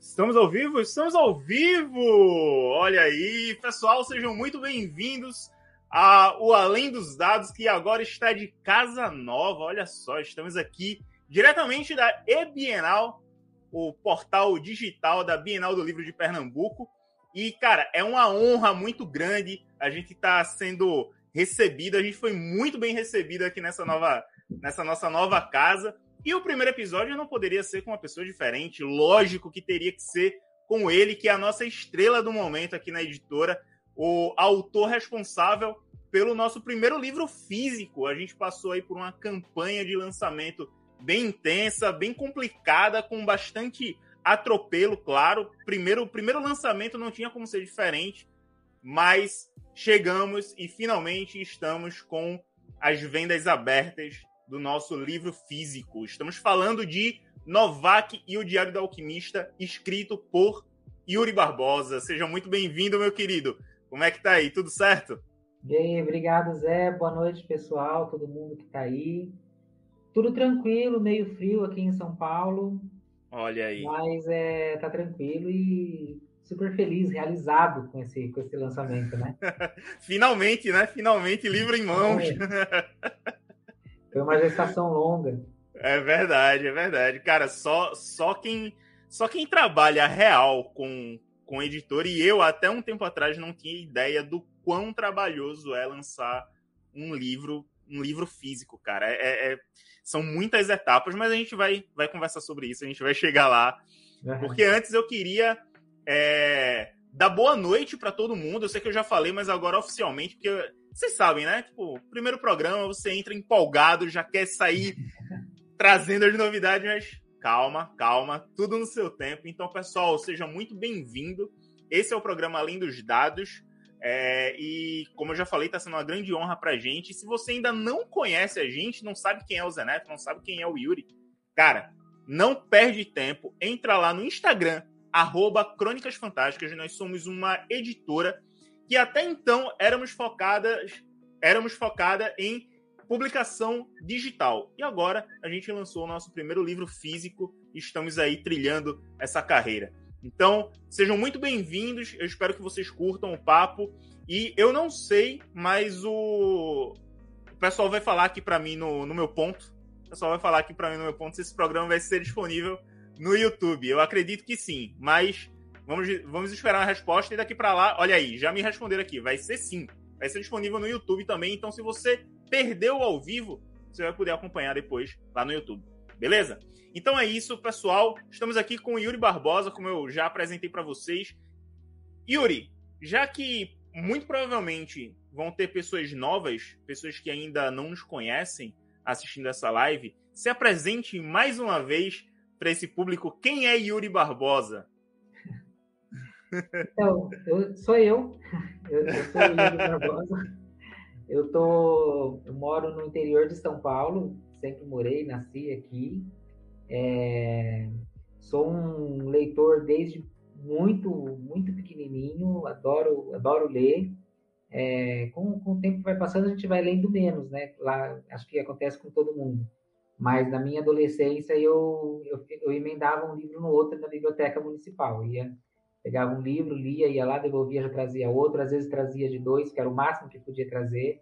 Estamos ao vivo? Estamos ao vivo! Olha aí, pessoal, sejam muito bem-vindos ao Além dos Dados, que agora está de casa nova. Olha só, estamos aqui diretamente da E-Bienal, o portal digital da Bienal do Livro de Pernambuco. E, cara, é uma honra muito grande a gente estar tá sendo recebido, a gente foi muito bem recebido aqui nessa nova, nessa nossa nova casa. E o primeiro episódio não poderia ser com uma pessoa diferente, lógico que teria que ser com ele, que é a nossa estrela do momento aqui na editora, o autor responsável pelo nosso primeiro livro físico. A gente passou aí por uma campanha de lançamento bem intensa, bem complicada, com bastante atropelo, claro. Primeiro, o primeiro lançamento não tinha como ser diferente, mas chegamos e finalmente estamos com as vendas abertas do nosso livro físico. Estamos falando de Novak e o Diário da Alquimista, escrito por Yuri Barbosa. Seja muito bem-vindo, meu querido. Como é que tá aí? Tudo certo? Bem, obrigado, Zé. Boa noite, pessoal, todo mundo que tá aí. Tudo tranquilo, meio frio aqui em São Paulo. Olha aí. Mas é, tá tranquilo e super feliz, realizado com esse, com esse lançamento, né? Finalmente, né? Finalmente, livro em mãos. É. Foi uma gestação longa. É verdade, é verdade. Cara, só, só, quem, só quem trabalha real com, com editor, e eu até um tempo atrás não tinha ideia do quão trabalhoso é lançar um livro, um livro físico, cara. É, é, é são muitas etapas, mas a gente vai, vai conversar sobre isso, a gente vai chegar lá. Uhum. Porque antes eu queria é, dar boa noite para todo mundo. Eu sei que eu já falei, mas agora oficialmente, porque vocês sabem, né? Tipo, primeiro programa, você entra empolgado, já quer sair trazendo as novidades, mas calma, calma, tudo no seu tempo. Então, pessoal, seja muito bem-vindo. Esse é o programa Além dos Dados. É, e, como eu já falei, está sendo uma grande honra para a gente. E se você ainda não conhece a gente, não sabe quem é o Zeneto, não sabe quem é o Yuri, cara, não perde tempo. Entra lá no Instagram, arroba Crônicas Fantásticas. Nós somos uma editora que até então éramos focadas, éramos focada em publicação digital. E agora a gente lançou o nosso primeiro livro físico e estamos aí trilhando essa carreira. Então, sejam muito bem-vindos. Eu espero que vocês curtam o papo. E eu não sei, mas o, o pessoal vai falar aqui para mim no, no meu ponto. O pessoal vai falar aqui para mim no meu ponto se esse programa vai ser disponível no YouTube. Eu acredito que sim, mas Vamos, vamos esperar a resposta e daqui para lá, olha aí, já me responderam aqui, vai ser sim. Vai ser disponível no YouTube também, então se você perdeu ao vivo, você vai poder acompanhar depois lá no YouTube. Beleza? Então é isso, pessoal. Estamos aqui com o Yuri Barbosa, como eu já apresentei para vocês. Yuri, já que muito provavelmente vão ter pessoas novas, pessoas que ainda não nos conhecem assistindo essa live, se apresente mais uma vez para esse público quem é Yuri Barbosa. Então, eu, sou eu. Eu, eu sou o Barbosa. Eu, tô, eu moro no interior de São Paulo, sempre morei, nasci aqui. É, sou um leitor desde muito, muito pequenininho, adoro, adoro ler. É, com, com o tempo que vai passando, a gente vai lendo menos, né? Lá, acho que acontece com todo mundo. Mas na minha adolescência, eu, eu, eu emendava um livro no outro na biblioteca municipal. Ia Pegava um livro, lia, ia lá, devolvia, já trazia outro. Às vezes trazia de dois, que era o máximo que podia trazer.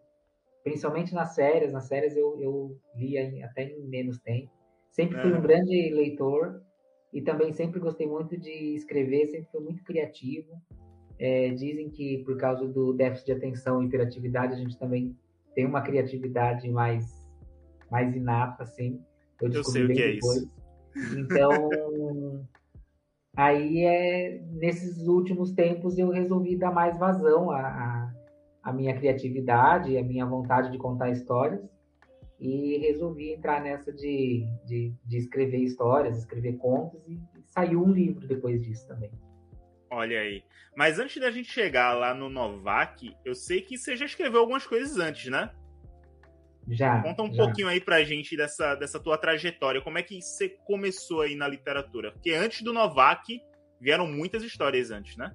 Principalmente nas séries. Nas séries eu, eu lia em, até em menos tempo. Sempre fui um grande leitor e também sempre gostei muito de escrever, sempre fui muito criativo. É, dizem que por causa do déficit de atenção e hiperatividade, a gente também tem uma criatividade mais, mais inata, assim. Eu, eu sei o que é depois. é isso. Então, Aí, é, nesses últimos tempos, eu resolvi dar mais vazão à, à, à minha criatividade, à minha vontade de contar histórias. E resolvi entrar nessa de, de, de escrever histórias, escrever contos, e, saiu um livro depois disso também. Olha aí. Mas antes da gente chegar lá no Novak, eu sei que você já escreveu algumas coisas antes, né? Já. Conta um já. pouquinho aí pra gente dessa, dessa tua trajetória. Como é que você começou aí na literatura? Porque antes do Novak, vieram muitas histórias antes, né?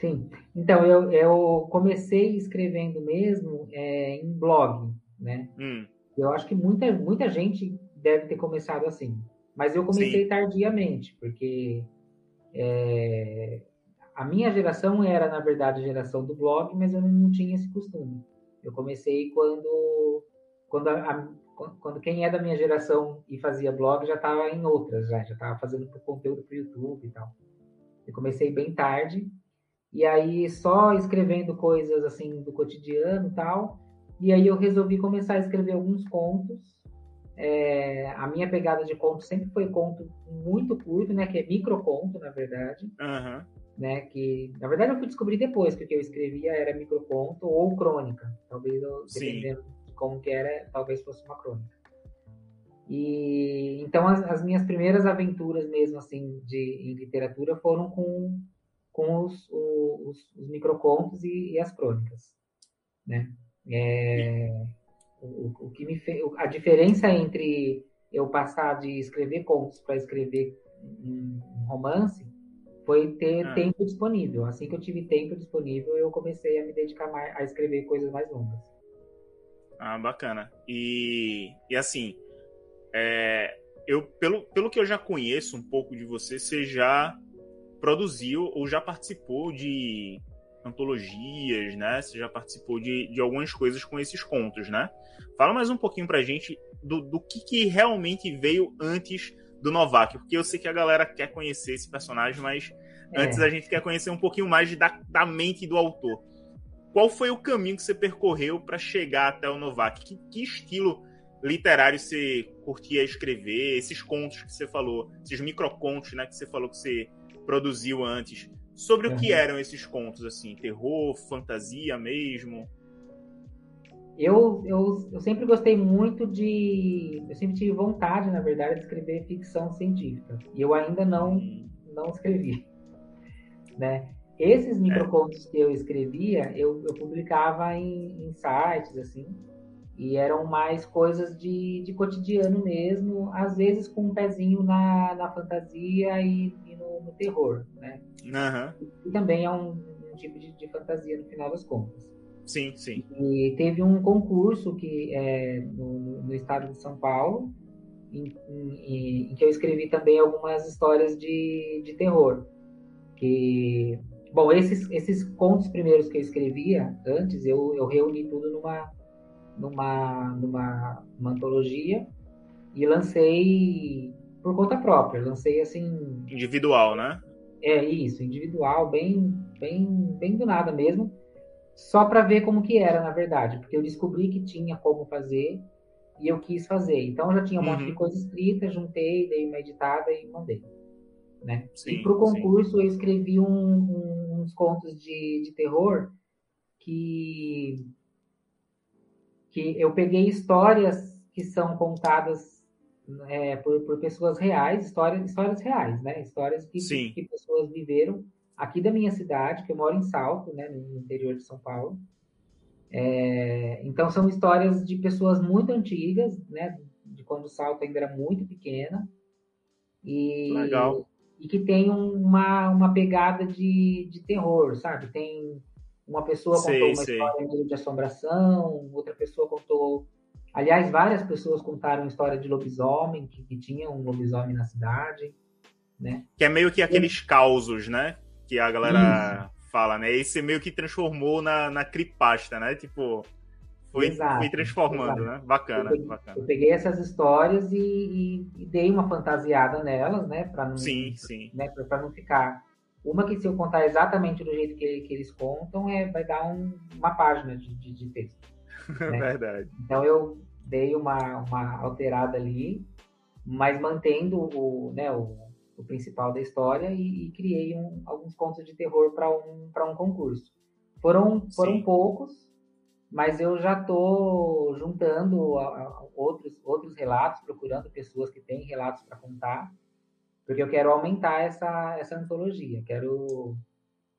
Sim. Então, eu, eu comecei escrevendo mesmo é, em blog, né? Hum. Eu acho que muita, muita gente deve ter começado assim. Mas eu comecei Sim. tardiamente, porque é, a minha geração era, na verdade, a geração do blog, mas eu não tinha esse costume. Eu comecei quando, quando, a, quando quem é da minha geração e fazia blog já estava em outras, já estava fazendo conteúdo para o YouTube e tal. Eu comecei bem tarde, e aí só escrevendo coisas assim do cotidiano e tal. E aí eu resolvi começar a escrever alguns contos. É, a minha pegada de conto sempre foi conto muito curto, né? Que é microconto, na verdade. Uhum. Né, que na verdade eu fui descobrir depois que o que eu escrevia era microconto ou crônica. Talvez eu, dependendo de como que era, talvez fosse uma crônica. E então as, as minhas primeiras aventuras mesmo assim de em literatura foram com com os, os, os microcontos e, e, as crônicas, né? É, o, o, que me fez, a diferença entre eu passar de escrever contos para escrever um, um, romance foi ter ah. tempo disponível. Assim que eu tive tempo disponível, eu comecei a me dedicar mais, a escrever coisas mais longas. Ah, bacana. E, e assim, é, eu pelo, pelo que eu já conheço um pouco de você, você já produziu ou já participou de antologias, né? Você já participou de, de algumas coisas com esses contos, né? Fala mais um pouquinho pra gente do, do que, que realmente veio antes do Novak, porque eu sei que a galera quer conhecer esse personagem, mas é. antes a gente quer conhecer um pouquinho mais da, da mente do autor. Qual foi o caminho que você percorreu para chegar até o Novak? Que, que estilo literário você curtia escrever? Esses contos que você falou, esses microcontos, né, que você falou que você produziu antes. Sobre uhum. o que eram esses contos, assim? Terror, fantasia mesmo? Eu, eu, eu sempre gostei muito de. Eu sempre tive vontade, na verdade, de escrever ficção científica. E eu ainda não, uhum. não escrevi. Né? Esses é. microcontos que eu escrevia, eu, eu publicava em, em sites, assim, e eram mais coisas de, de cotidiano mesmo, às vezes com um pezinho na, na fantasia e, e no, no, terror, né? Uhum. E, e, também é um, um tipo de, de, fantasia no final das contas. Sim, sim. E teve um concurso que é no, no estado de São Paulo, em, em, em, que eu escrevi também algumas histórias de, de terror. Que, bom, esses, esses contos primeiros que eu escrevia antes, eu, eu reuni tudo numa numa, numa, numa antologia e lancei por conta própria. Lancei assim. Individual, né? É isso, individual, bem, bem, bem do nada mesmo. Só para ver como que era, na verdade, porque eu descobri que tinha como fazer e eu quis fazer. Então eu já tinha um uhum. monte de uhum. coisa escrita, juntei, dei uma editada e mandei. Né? Sim, e para o concurso sim. eu escrevi um, um, uns contos de, de terror que que eu peguei histórias que são contadas é, por, por, pessoas reais, histórias, histórias reais, né? Histórias que, que, que, pessoas viveram aqui da minha cidade, que eu moro em Salto, né, no interior de São Paulo. É, então são histórias de pessoas muito antigas, né? De quando o Salto ainda era muito pequena. E, Legal. E que tem uma, uma pegada de, de terror, sabe? Tem uma pessoa contou sei, uma sei. história de assombração, outra pessoa contou. Aliás, várias pessoas contaram história de lobisomem, que, que tinha um lobisomem na cidade, né? Que é meio que aqueles e... causos, né? Que a galera Isso. fala, né? Esse meio que transformou na, na cripasta, né? Tipo, foi, exato, transformando, exato. né? Bacana, eu peguei, bacana. Eu peguei essas histórias e, e, e dei uma fantasiada nelas, né? Para não, sim, sim. Né, para não ficar uma que se eu contar exatamente do jeito que, que eles contam, é, vai dar um, uma página de, de, de texto. Né? Verdade. Então eu dei uma, uma alterada ali, mas mantendo o, né, o, o principal da história e, e criei um, alguns contos de terror para um, um concurso. Foram, foram poucos, mas eu já estou juntando a, a, outros, outros relatos, procurando pessoas que têm relatos para contar porque eu quero aumentar essa, essa antologia. Quero.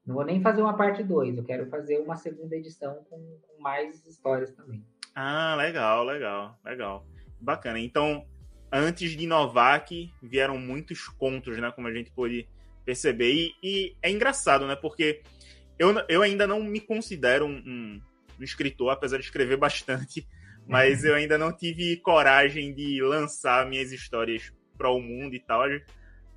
Não vou nem fazer uma parte 2, eu quero fazer uma segunda edição com, com mais histórias também. Ah, legal, legal, legal. Bacana. Então, antes de Novak, vieram muitos contos, né? Como a gente pôde perceber. E, e é engraçado, né? Porque eu, eu ainda não me considero um, um, um escritor, apesar de escrever bastante, mas eu ainda não tive coragem de lançar minhas histórias para o mundo e tal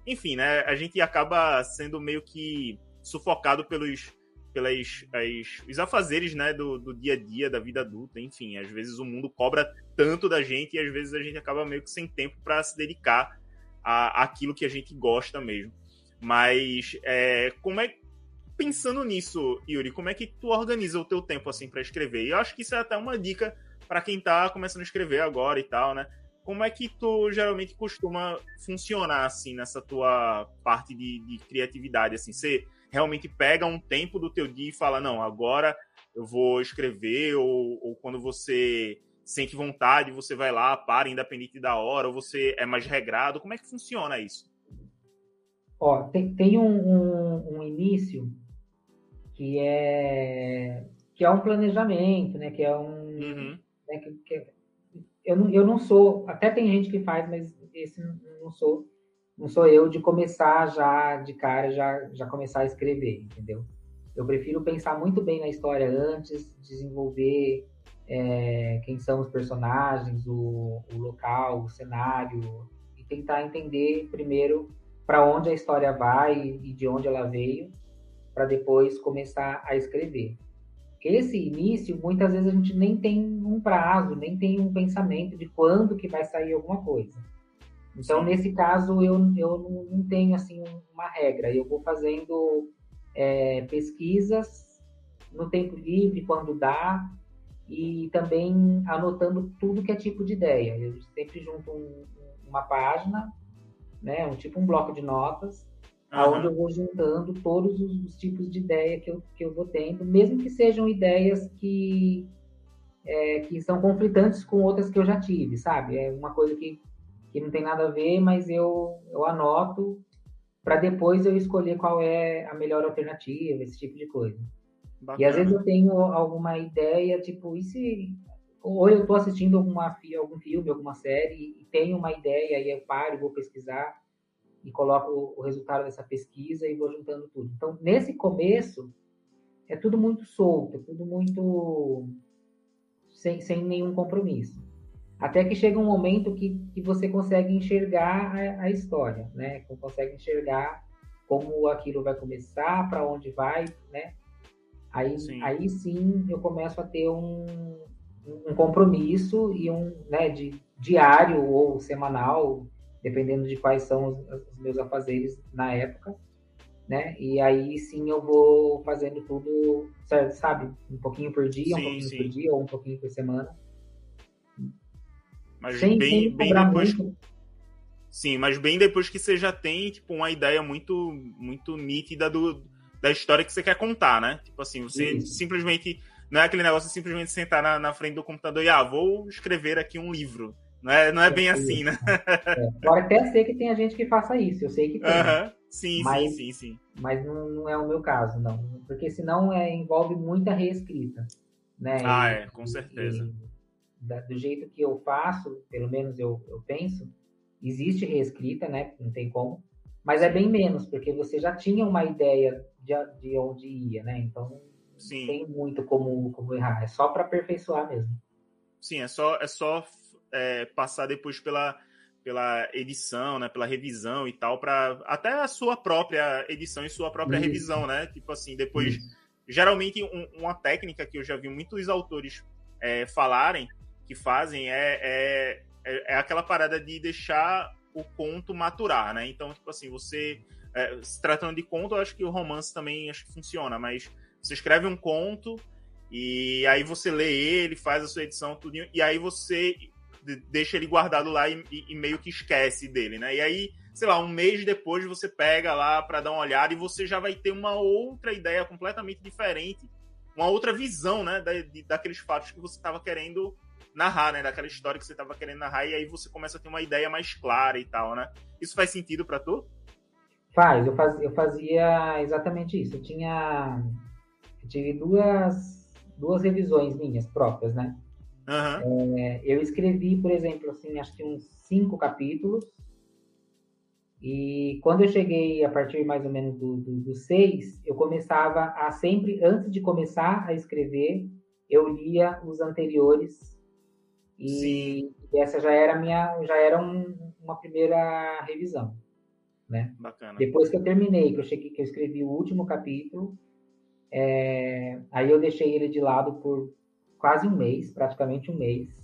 enfim, né? A gente acaba sendo meio que sufocado pelos pelas as, os afazeres né, do, do dia a dia, da vida adulta, enfim. Às vezes o mundo cobra tanto da gente e às vezes a gente acaba meio que sem tempo para se dedicar a, aquilo que a gente gosta mesmo. Mas é, como é pensando nisso, Yuri, como é que tu organiza o teu tempo assim para escrever? E eu acho que isso é até uma dica para quem tá começando a escrever agora e tal, né? Como é que tu geralmente costuma funcionar assim nessa tua parte de, de criatividade assim? Você realmente pega um tempo do teu dia e fala, não, agora eu vou escrever, ou, ou quando você sente vontade, você vai lá, para, independente da hora, ou você é mais regrado, como é que funciona isso? Ó, tem, tem um, um, um início que é que é um planejamento, né? Que é um uhum. né, que, que, eu, não, eu não sou, até tem gente que faz, mas esse não sou não sou eu de começar já de cara, já, já começar a escrever, entendeu? Eu prefiro pensar muito bem na história antes, desenvolver é, quem são os personagens, o, o local, o cenário, e tentar entender primeiro para onde a história vai e de onde ela veio, para depois começar a escrever. Esse início, muitas vezes a gente nem tem um prazo, nem tem um pensamento de quando que vai sair alguma coisa. Então, nesse caso, eu, eu não tenho assim uma regra. Eu vou fazendo é, pesquisas no tempo livre, quando dá, e também anotando tudo que é tipo de ideia. Eu sempre junto um, uma página, né, um tipo um bloco de notas, uhum. onde eu vou juntando todos os, os, tipos de ideia que eu, que eu vou tendo, mesmo que sejam ideias que, é, que são conflitantes com outras que eu já tive, sabe? É uma coisa que que não tem nada a ver, mas eu, eu anoto para depois eu escolher qual é a melhor alternativa, esse tipo de coisa. Bacana. E às vezes eu tenho alguma ideia, tipo, e se. Ou eu estou assistindo alguma, algum filme, alguma série, e tenho uma ideia, e eu paro, vou pesquisar, e coloco o resultado dessa pesquisa e vou juntando tudo. Então, nesse começo, é tudo muito solto, é tudo muito. sem, sem nenhum compromisso. Até que chega um momento que, que você consegue enxergar a, a história, né? Consegue enxergar como aquilo vai começar, para onde vai, né? Aí sim. aí sim eu começo a ter um, um compromisso e um, né, de diário ou semanal, dependendo de quais são os, os meus afazeres na época, né? E aí sim eu vou fazendo tudo, sabe, um pouquinho por dia, sim, um pouquinho sim. por dia ou um pouquinho por semana. Mas sem, bem, sem bem depois. Muito. Sim, mas bem depois que você já tem, tipo, uma ideia muito, muito nítida do, da história que você quer contar, né? Tipo assim, você Isso. simplesmente. Não é aquele negócio de simplesmente sentar na, na, frente do computador e, ah, vou escrever aqui um livro. Não é, não é bem assim, né? É. Pode até ser que tenha gente que faça isso, eu sei que tem. Sim, mas, sim, sim, sim. Mas não, não, é o meu caso, não. Porque senão é, envolve muita reescrita. Né? Ah, e, é, com certeza. E, da, do jeito que eu faço, pelo menos eu, eu penso, existe reescrita, né? Não tem como. Mas é bem menos, porque você já tinha uma ideia de, de onde ia, né? Então Sim. não tem muito como, como errar. É só para aperfeiçoar mesmo. Sim, é só, é só é, passar depois pela, pela edição, né? Pela revisão e tal, para até a sua própria edição e sua própria Isso. revisão, né? Tipo assim, depois. Isso. Geralmente, um, uma técnica que eu já vi muitos autores é, falarem que fazem é, é, é, é aquela parada de deixar o conto maturar, né? Então, tipo assim, você. É, se tratando de conto, eu acho que o romance também acho que funciona, mas você escreve um conto e aí você lê ele, faz a sua edição, tudo, e aí você deixa ele guardado lá e, e, meio que esquece dele, né? E aí, sei lá, um mês depois você pega lá para dar uma olhada e você já vai ter uma outra ideia completamente diferente, uma outra visão, né, da, de, daqueles fatos que você estava querendo narrar, né? Daquela história que você tava querendo narrar, e aí você começa a ter uma ideia mais clara e tal, né? Isso faz sentido para tu? Faz, eu fazia, eu fazia exatamente isso. Eu tinha. Eu tive duas, duas revisões minhas próprias, né? Uhum. É, eu escrevi, por exemplo, assim, acho que uns cinco capítulos. E quando eu cheguei a partir mais ou menos do, do, do seis, eu começava a sempre, antes de começar a escrever, eu lia os anteriores e, essa já era minha, já era um, uma primeira revisão. né? Bacana. Depois que eu terminei, que eu cheguei, que eu escrevi o último capítulo, é, aí eu deixei ele de lado por quase um mês, praticamente um mês.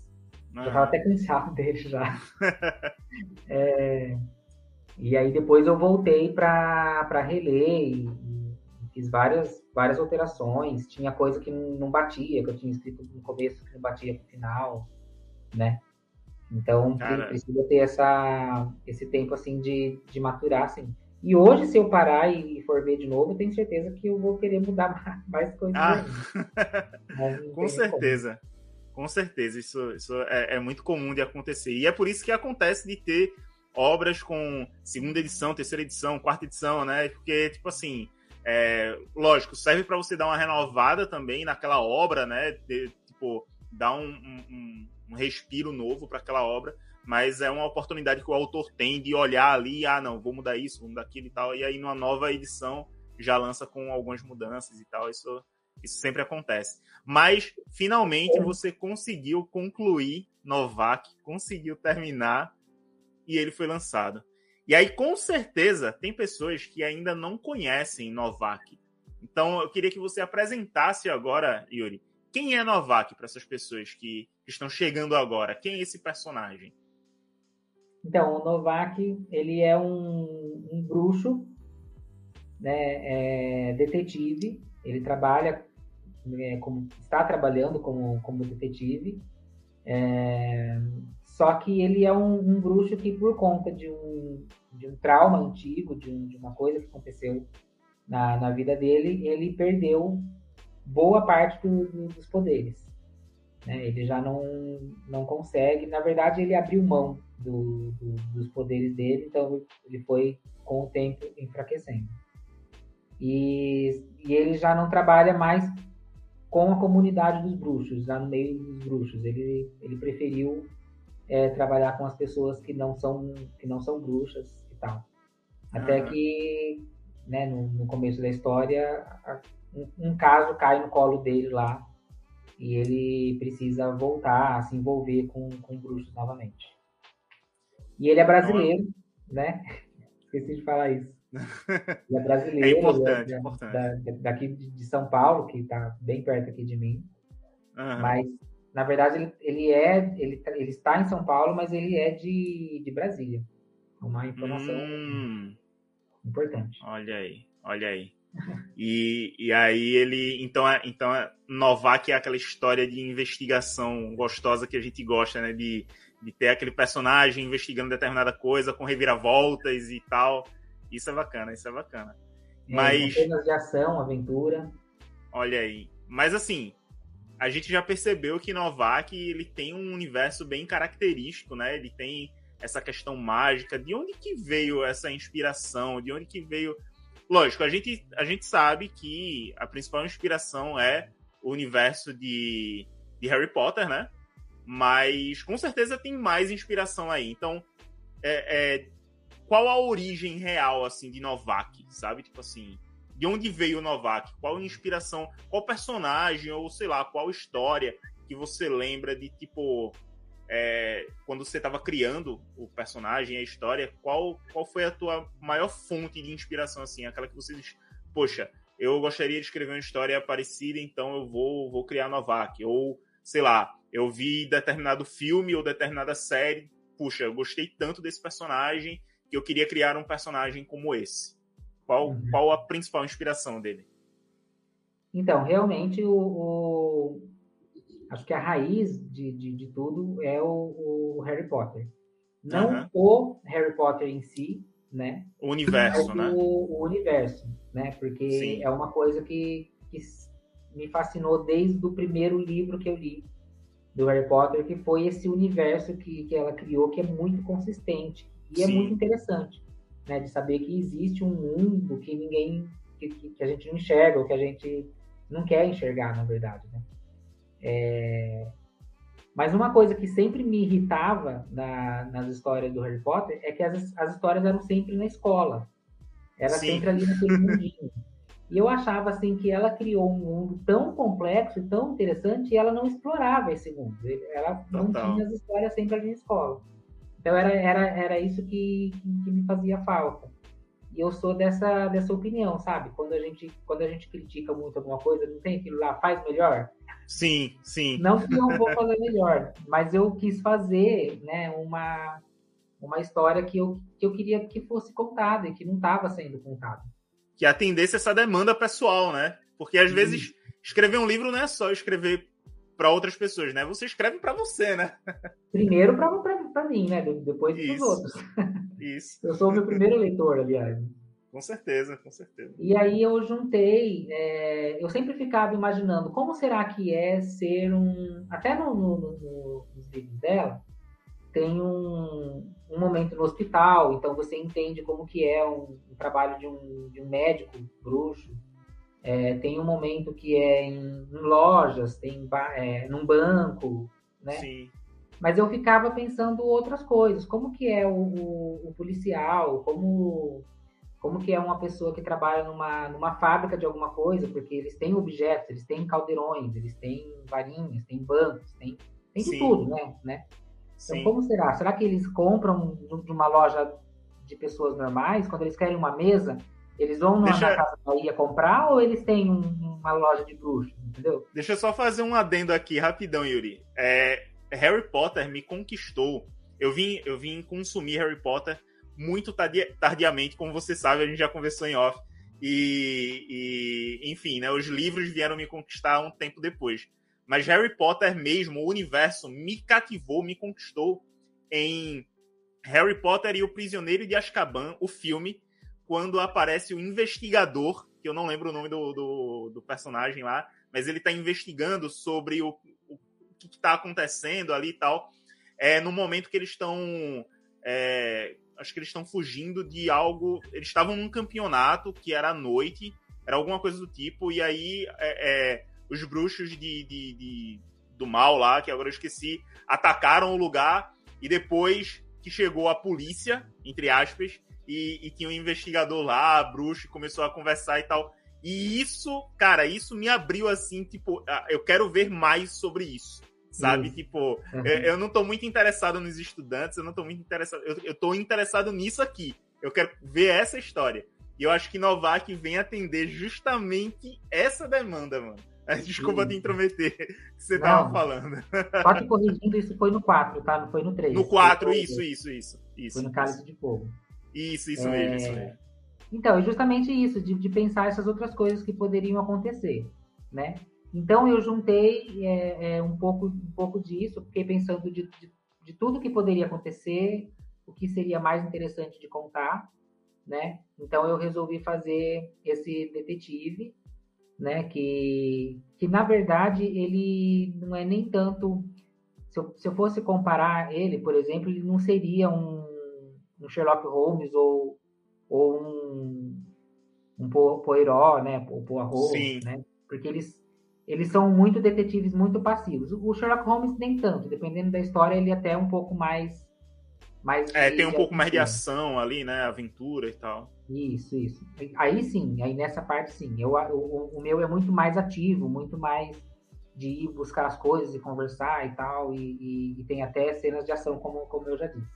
Uhum. Já tava até cansado dele já. é, e aí depois eu voltei para reler e, e, fiz várias, várias alterações. Tinha coisa que não batia, que eu tinha escrito no começo que não batia no final, né? Então Cara... precisa ter essa, esse tempo assim de, de maturar, assim. E hoje, se eu parar e for ver de novo, eu tenho certeza que eu vou querer mudar mais coisas. Ah. Com certeza. Como. Com certeza. Isso, isso é, é, muito comum de acontecer. E é por isso que acontece de ter obras com segunda edição, terceira edição, quarta edição, né? Porque, tipo assim, é, lógico, serve para você dar uma renovada também naquela obra, né? De, tipo, dar um, um, um respiro novo para aquela obra mas é uma oportunidade que o autor tem de olhar ali, ah, não, vou mudar isso, vou mudar aquilo e tal, e aí numa nova edição já lança com algumas mudanças e tal, isso, isso sempre acontece. Mas, finalmente, é. você conseguiu concluir Novak, conseguiu terminar, e ele foi lançado. E aí, com certeza, tem pessoas que ainda não conhecem Novak. Então, eu queria que você apresentasse agora, Yuri, quem é Novak para essas pessoas que estão chegando agora? Quem é esse personagem? Então, o Novak, ele é um, um bruxo, né, é detetive, ele trabalha, é, como, está trabalhando como, como detetive, é, só que ele é um, um, bruxo que, por conta de um, de um trauma antigo, de, um, de uma coisa que aconteceu na, na vida dele, ele perdeu boa parte do, do, dos poderes. Né? Ele já não, não consegue, na verdade, ele abriu mão do, do, dos poderes dele, então ele foi com o tempo enfraquecendo. E, e ele já não trabalha mais com a comunidade dos bruxos, lá no meio dos bruxos. Ele, ele preferiu é, trabalhar com as pessoas que não são, que não são bruxas e tal. Até que, né, no, no, começo da história, um, um, caso cai no colo dele lá e ele precisa voltar a se envolver com, com bruxos novamente. E ele é brasileiro, né? Esqueci de falar isso. Ele é brasileiro. É importante, é, importante. Da, daqui de São Paulo, que está bem perto aqui de mim. Uhum. Mas, na verdade, ele, ele é. Ele, tá, ele está em São Paulo, mas ele é de, de Brasília. Uma informação hum. importante. Olha aí, olha aí. E, e aí ele. Então, é, então é, Novak é aquela história de investigação gostosa que a gente gosta, né? De de ter aquele personagem investigando determinada coisa com reviravoltas e tal. Isso é bacana, isso é bacana. É, Mas cenas de ação, aventura. Olha aí. Mas assim, a gente já percebeu que Novak ele tem um universo bem característico, né? Ele tem essa questão mágica. De onde que veio essa inspiração? De onde que veio? Lógico, a gente a gente sabe que a principal inspiração é o universo de, de Harry Potter, né? Mas com certeza tem mais inspiração aí. Então, é, é, qual a origem real, assim, de Novak, sabe? Tipo assim, de onde veio o Novak? Qual a inspiração? Qual personagem, ou sei lá, qual história que você lembra de, tipo, é, quando você estava criando o personagem, a história, qual, qual foi a tua maior fonte de inspiração, assim? Aquela que você diz, poxa, eu gostaria de escrever uma história parecida, então eu vou, vou criar Novak. Ou, sei lá, eu vi determinado filme ou determinada série, puxa, eu gostei tanto desse personagem que eu queria criar um personagem como esse. Qual, uhum. qual a principal inspiração dele? Então, realmente, o, o... acho que a raiz de, de, de tudo é o, o, Harry Potter. Não uhum. o Harry Potter em si, né? O universo, né? O, universo, né? Porque Sim. é uma coisa que, que me fascinou desde o primeiro livro que eu li, do Harry Potter, que foi esse universo que, que ela criou, que é muito consistente e é Sim. é muito interessante, né? De saber que existe um mundo que ninguém, que, que, a gente não enxerga, ou que a gente não quer enxergar, na verdade, né? É... Mas uma coisa que sempre me irritava na, nas histórias do Harry Potter é que as, as histórias eram sempre na escola. Era Sim. sempre ali naquele mundinho. E eu achava assim que ela criou um mundo tão complexo e tão interessante e ela não explorava esse mundo. Ela não tinha as histórias sempre ali na escola. Então era, era, era isso que, que, me fazia falta. E eu sou dessa, dessa opinião, sabe? Quando a, gente, quando a gente critica muito alguma coisa, não tem aquilo lá, faz melhor? Sim, sim. Não que eu vou fazer melhor, mas eu quis fazer né, uma, uma história que eu, que eu queria que fosse contada e que não estava sendo contada. Que atendesse essa demanda pessoal, né? Porque às sim. vezes escrever um livro não é só escrever para outras pessoas, né? Você escreve para você, né? Primeiro para mim, né? Depois para os outros. Isso. Eu sou o meu primeiro leitor, aliás. Com certeza, com certeza. E aí eu juntei, é, eu sempre ficava imaginando como será que é ser um. Até no, no, no, nos livros dela, tem um, um momento no hospital, então você entende como que é um, um trabalho de um, de um médico bruxo. É, tem um momento que é em, em lojas, tem é, num banco, né? Sim. Mas eu ficava pensando outras coisas, como que é o, o, o policial, como como que é uma pessoa que trabalha numa, numa fábrica de alguma coisa, porque eles têm objetos, eles têm caldeirões, eles têm varinhas, têm bancos, tem, tem de tudo, né? né? Então, como será? Será que eles compram de uma loja de pessoas normais? Quando eles querem uma mesa, eles vão Deixa... casa Bahia comprar ou eles têm um, uma loja de bruxo, entendeu? Deixa eu só fazer um adendo aqui rapidão, Yuri. É, Harry Potter me conquistou. Eu vim, eu vim consumir Harry Potter muito tardiamente, como você sabe, a gente já conversou em off. E, e, enfim, né, os livros vieram me conquistar um tempo depois. Mas Harry Potter mesmo, o universo, me cativou, me conquistou em Harry Potter e o Prisioneiro de Azkaban, o filme, quando aparece o investigador, que eu não lembro o nome do, do, do personagem lá, mas ele está investigando sobre o, o que está acontecendo ali e tal. É no momento que eles estão é, acho que eles estão fugindo de algo. Eles estavam num campeonato que era à noite, era alguma coisa do tipo, e aí é, é, os bruxos de, de, de, do mal lá, que agora eu esqueci, atacaram o lugar e depois que chegou a polícia, entre aspas, e, e tinha um investigador lá, bruxo, começou a conversar e tal. E isso, cara, isso me abriu assim, tipo, eu quero ver mais sobre isso sabe? Uhum. Tipo, uhum. eu, eu, não tô muito interessado nos estudantes, eu não tô muito interessado. Eu, eu tô interessado nisso aqui. Eu quero ver essa história. E eu acho que Novak vem atender justamente essa demanda, mano. Desculpa te intrometer, que você não, tava falando. Só que corrigindo, isso foi no 4, tá? Não foi no 3. No 4, isso, isso, isso, isso. Foi no Cálice de Fogo. Isso, isso é... mesmo, isso mesmo. Então, é justamente isso, de, de pensar essas outras coisas que poderiam acontecer, né? Então eu juntei é, é, um pouco um pouco disso, fiquei pensando de, de, de, tudo que poderia acontecer, o que seria mais interessante de contar, né? Então eu resolvi fazer esse detetive, né? Que que na verdade ele não é nem tanto se eu, se eu fosse comparar ele, por exemplo, ele não seria um, um Sherlock Holmes ou ou um um Poirot, né? O Poirot, Sim. né? Porque eles eles são muito detetives muito passivos. O Sherlock Holmes nem tanto, dependendo da história, ele é até um pouco mais. É, tem um pouco mais de ação ali, né? Aventura e tal. Isso, isso. Aí sim, aí nessa parte sim. Eu, o, o meu é muito mais ativo, muito mais de ir buscar as coisas e conversar e tal, e, e, e tem até cenas de ação, como, como eu já disse.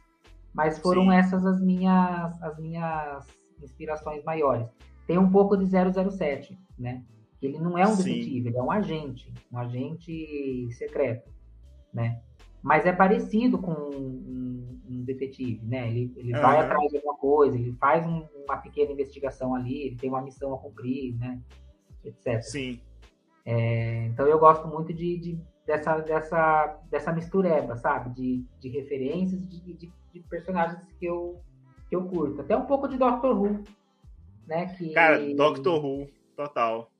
Mas foram sim. essas as minhas, as minhas inspirações maiores. Tem um pouco de 007, né? Ele não é um detetive, ele é um agente, um agente secreto, né? Mas é parecido com um, um detetive, né? Ele, ele uhum. vai atrás de alguma coisa, ele faz um, uma pequena investigação ali, ele tem uma missão a cumprir, né? Etc. Sim. É, então eu gosto muito de, de, dessa, dessa, dessa mistureba, sabe? De, de referências, de, de, de, personagens que eu, que eu curto. Até um pouco de Doctor Who, né? Que... Cara, Doctor Who, total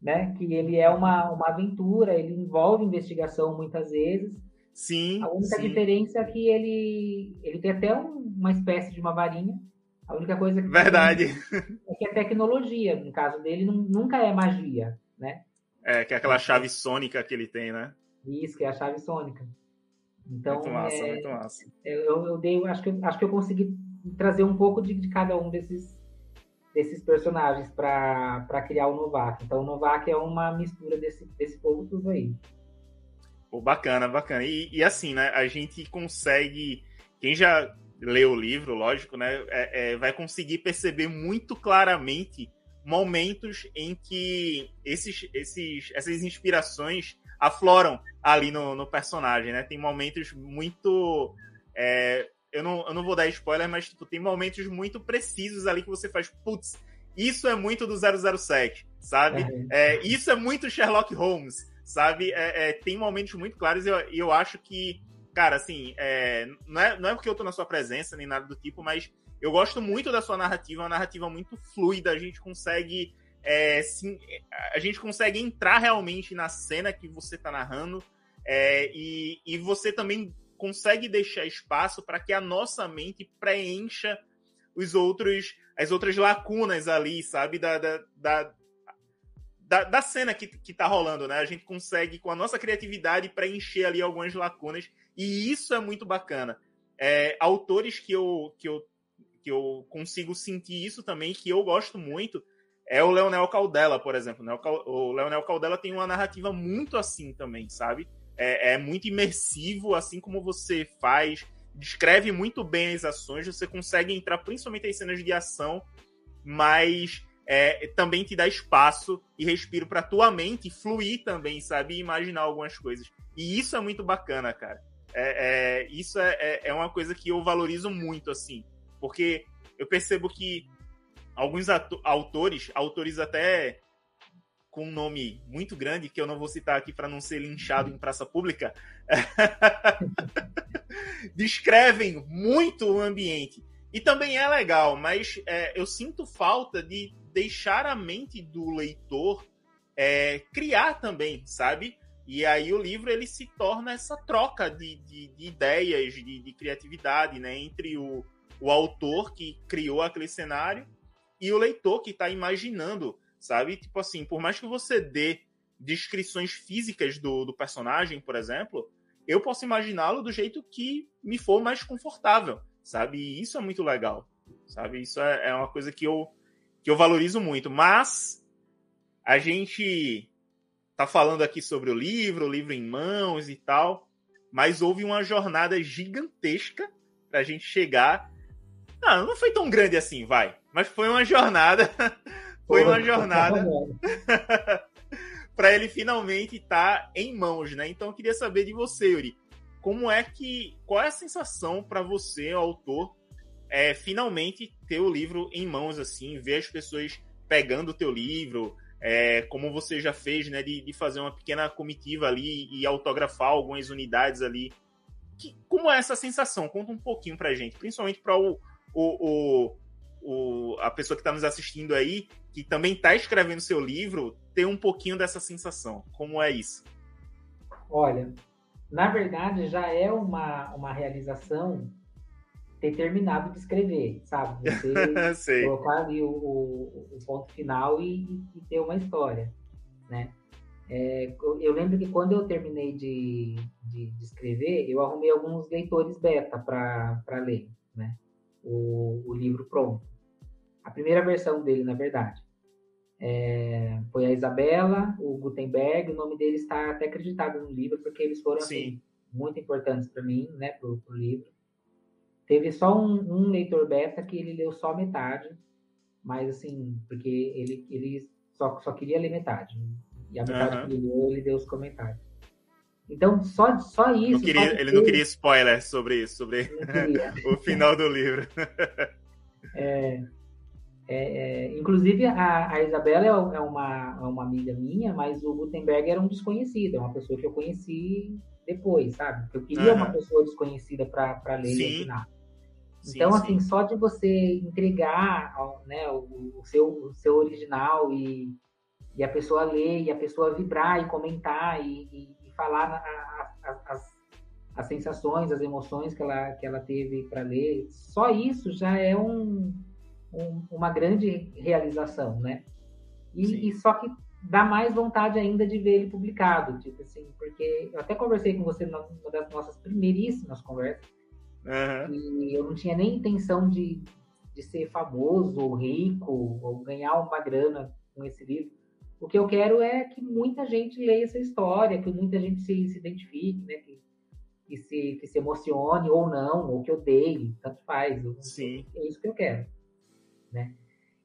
né? Que ele é uma, uma aventura, ele envolve investigação muitas vezes. Sim. A única sim. diferença é que ele, ele tem até um, uma espécie de uma varinha. A única coisa que Verdade. é que é tecnologia. No caso dele, nunca é magia, né? É, que é aquela chave sônica que ele tem, né? Isso, que é a chave sônica. Então, muito massa, é, muito massa. Eu, eu dei, acho que, acho que eu consegui trazer um pouco de, de cada um desses, desses personagens para criar o Novak. Então o Novak é uma mistura desse, desse povo tudo aí. Pô, bacana, bacana. E, e, assim, né? A gente consegue. Quem já lê o livro, lógico, né, é, é, vai conseguir perceber muito claramente momentos em que esses, esses, essas inspirações afloram ali no, no personagem, né? Tem momentos muito. É, eu, não, eu não vou dar spoiler, mas tipo, tem momentos muito precisos ali que você faz, putz, isso é muito do 007, sabe? É, isso é muito Sherlock Holmes, sabe? É, é, tem momentos muito claros e eu, eu acho que cara, assim, é, não, é, não é porque eu tô na sua presença nem nada do tipo, mas eu gosto muito da sua narrativa, uma narrativa muito fluida, a gente consegue. É, sim, a gente consegue entrar realmente na cena que você tá narrando é, e, e você também consegue deixar espaço para que a nossa mente preencha os outros as outras lacunas ali, sabe, da, da, da, da, da cena que, que tá rolando, né? A gente consegue, com a nossa criatividade, preencher ali algumas lacunas e isso é muito bacana. É, autores que eu, que, eu, que eu consigo sentir isso também, que eu gosto muito, é o Leonel Caldela, por exemplo. Né? O Leonel Caldela tem uma narrativa muito assim também, sabe? É, é, muito imersivo, assim como você faz, descreve muito bem as ações, você consegue entrar principalmente em cenas de ação, mas é, também te dá espaço e respiro para tua mente fluir também, sabe? E imaginar algumas coisas. E isso é muito bacana, cara. É, é, isso é, é, é uma coisa que eu valorizo muito, assim, porque eu percebo que alguns autores, autores até com um nome muito grande, que eu não vou citar aqui para não ser linchado em praça pública, descrevem muito o ambiente. E também é legal, mas é, eu sinto falta de deixar a mente do leitor é, criar também, sabe? E aí o livro ele se torna essa troca de, de, de ideias, de, de, criatividade, né? Entre o, o autor que criou aquele cenário e o leitor que está imaginando, sabe? Tipo assim, por mais que você dê descrições físicas do, do personagem, por exemplo, eu posso imaginá-lo do jeito que me for mais confortável, sabe? E isso é muito legal, sabe? Isso é, é uma coisa que eu, que eu valorizo muito. Mas a gente tá falando aqui sobre o livro, o livro em mãos e tal, mas houve uma jornada gigantesca pra gente chegar. Não, não foi tão grande assim, vai, mas foi uma jornada. foi uma jornada para ele finalmente estar tá em mãos, né? Então eu queria saber de você, Yuri, como é que, qual é a sensação para você, autor, é finalmente ter o livro em mãos assim, ver as pessoas pegando o teu livro, é, como você já fez, né, de, de, fazer uma pequena comitiva ali e autografar algumas unidades ali. Que, como é essa sensação? Conta um pouquinho pra gente, principalmente para o, o, o, o, a pessoa que está nos assistindo aí, que também está escrevendo seu livro, ter um pouquinho dessa sensação. Como é isso? Olha, na verdade já é uma, uma realização ter terminado de escrever, sabe? Você colocar ali o, o, o ponto final e, e, ter uma história, né? É, eu lembro que quando eu terminei de, de, de escrever, eu arrumei alguns leitores beta para ler, né? O, o, livro pronto. A primeira versão dele, na verdade. É, foi a Isabela, o Gutenberg, o nome dele está até acreditado no livro, porque eles foram assim, muito importantes para mim, né, para o livro. Teve só um, um, leitor beta que ele leu só metade, mas assim, porque ele, ele só, só queria ler metade. E a metade uhum. que ele leu, ele deu os comentários. Então, só, só isso. Não queria, só ele não queria spoiler sobre isso, sobre o final do livro. É, é, é, inclusive, a, a Isabela é, é uma, é uma amiga minha, mas o Gutenberg era um desconhecido, é uma pessoa que eu conheci depois, sabe? Eu queria uhum. uma pessoa desconhecida para ler Sim. e assinar. Então, sim, assim, sim. só de você entregar né, o, o, seu, o seu original e, e a pessoa ler, e a pessoa vibrar e comentar e, e, e falar a, a, as, as sensações, as emoções que ela, que ela teve para ler, só isso já é um, um, uma grande realização, né? E, e, só que dá mais vontade ainda de ver ele publicado, tipo assim, porque eu até conversei com você numa das nossas primeiríssimas conversas, Uhum. E eu não tinha nem intenção de, de ser famoso ou rico ou ganhar uma grana com esse livro. O que eu quero é que muita gente leia essa história, que muita gente se, se identifique, né? Que, que se, que se emocione ou não, ou que odeie, tanto faz. Eu, Sim. É isso que eu quero, né?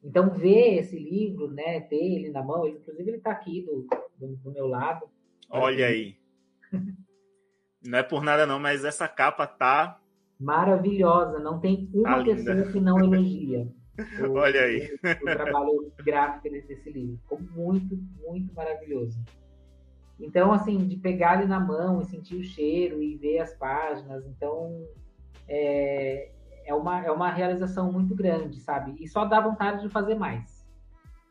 Então, ver esse livro, né, ter ele na mão, ele, inclusive ele está aqui do, do, do, meu lado. Olha aí. não é por nada não, mas essa capa tá... Maravilhosa, não tem uma tá pessoa que não elogia. O, Olha aí. O, o trabalho gráfico desse livro. Ficou muito, muito maravilhoso. Então, assim, de pegar ele na mão e sentir o cheiro e ver as páginas, então é, é, uma, é uma realização muito grande, sabe? E só dá vontade de fazer mais.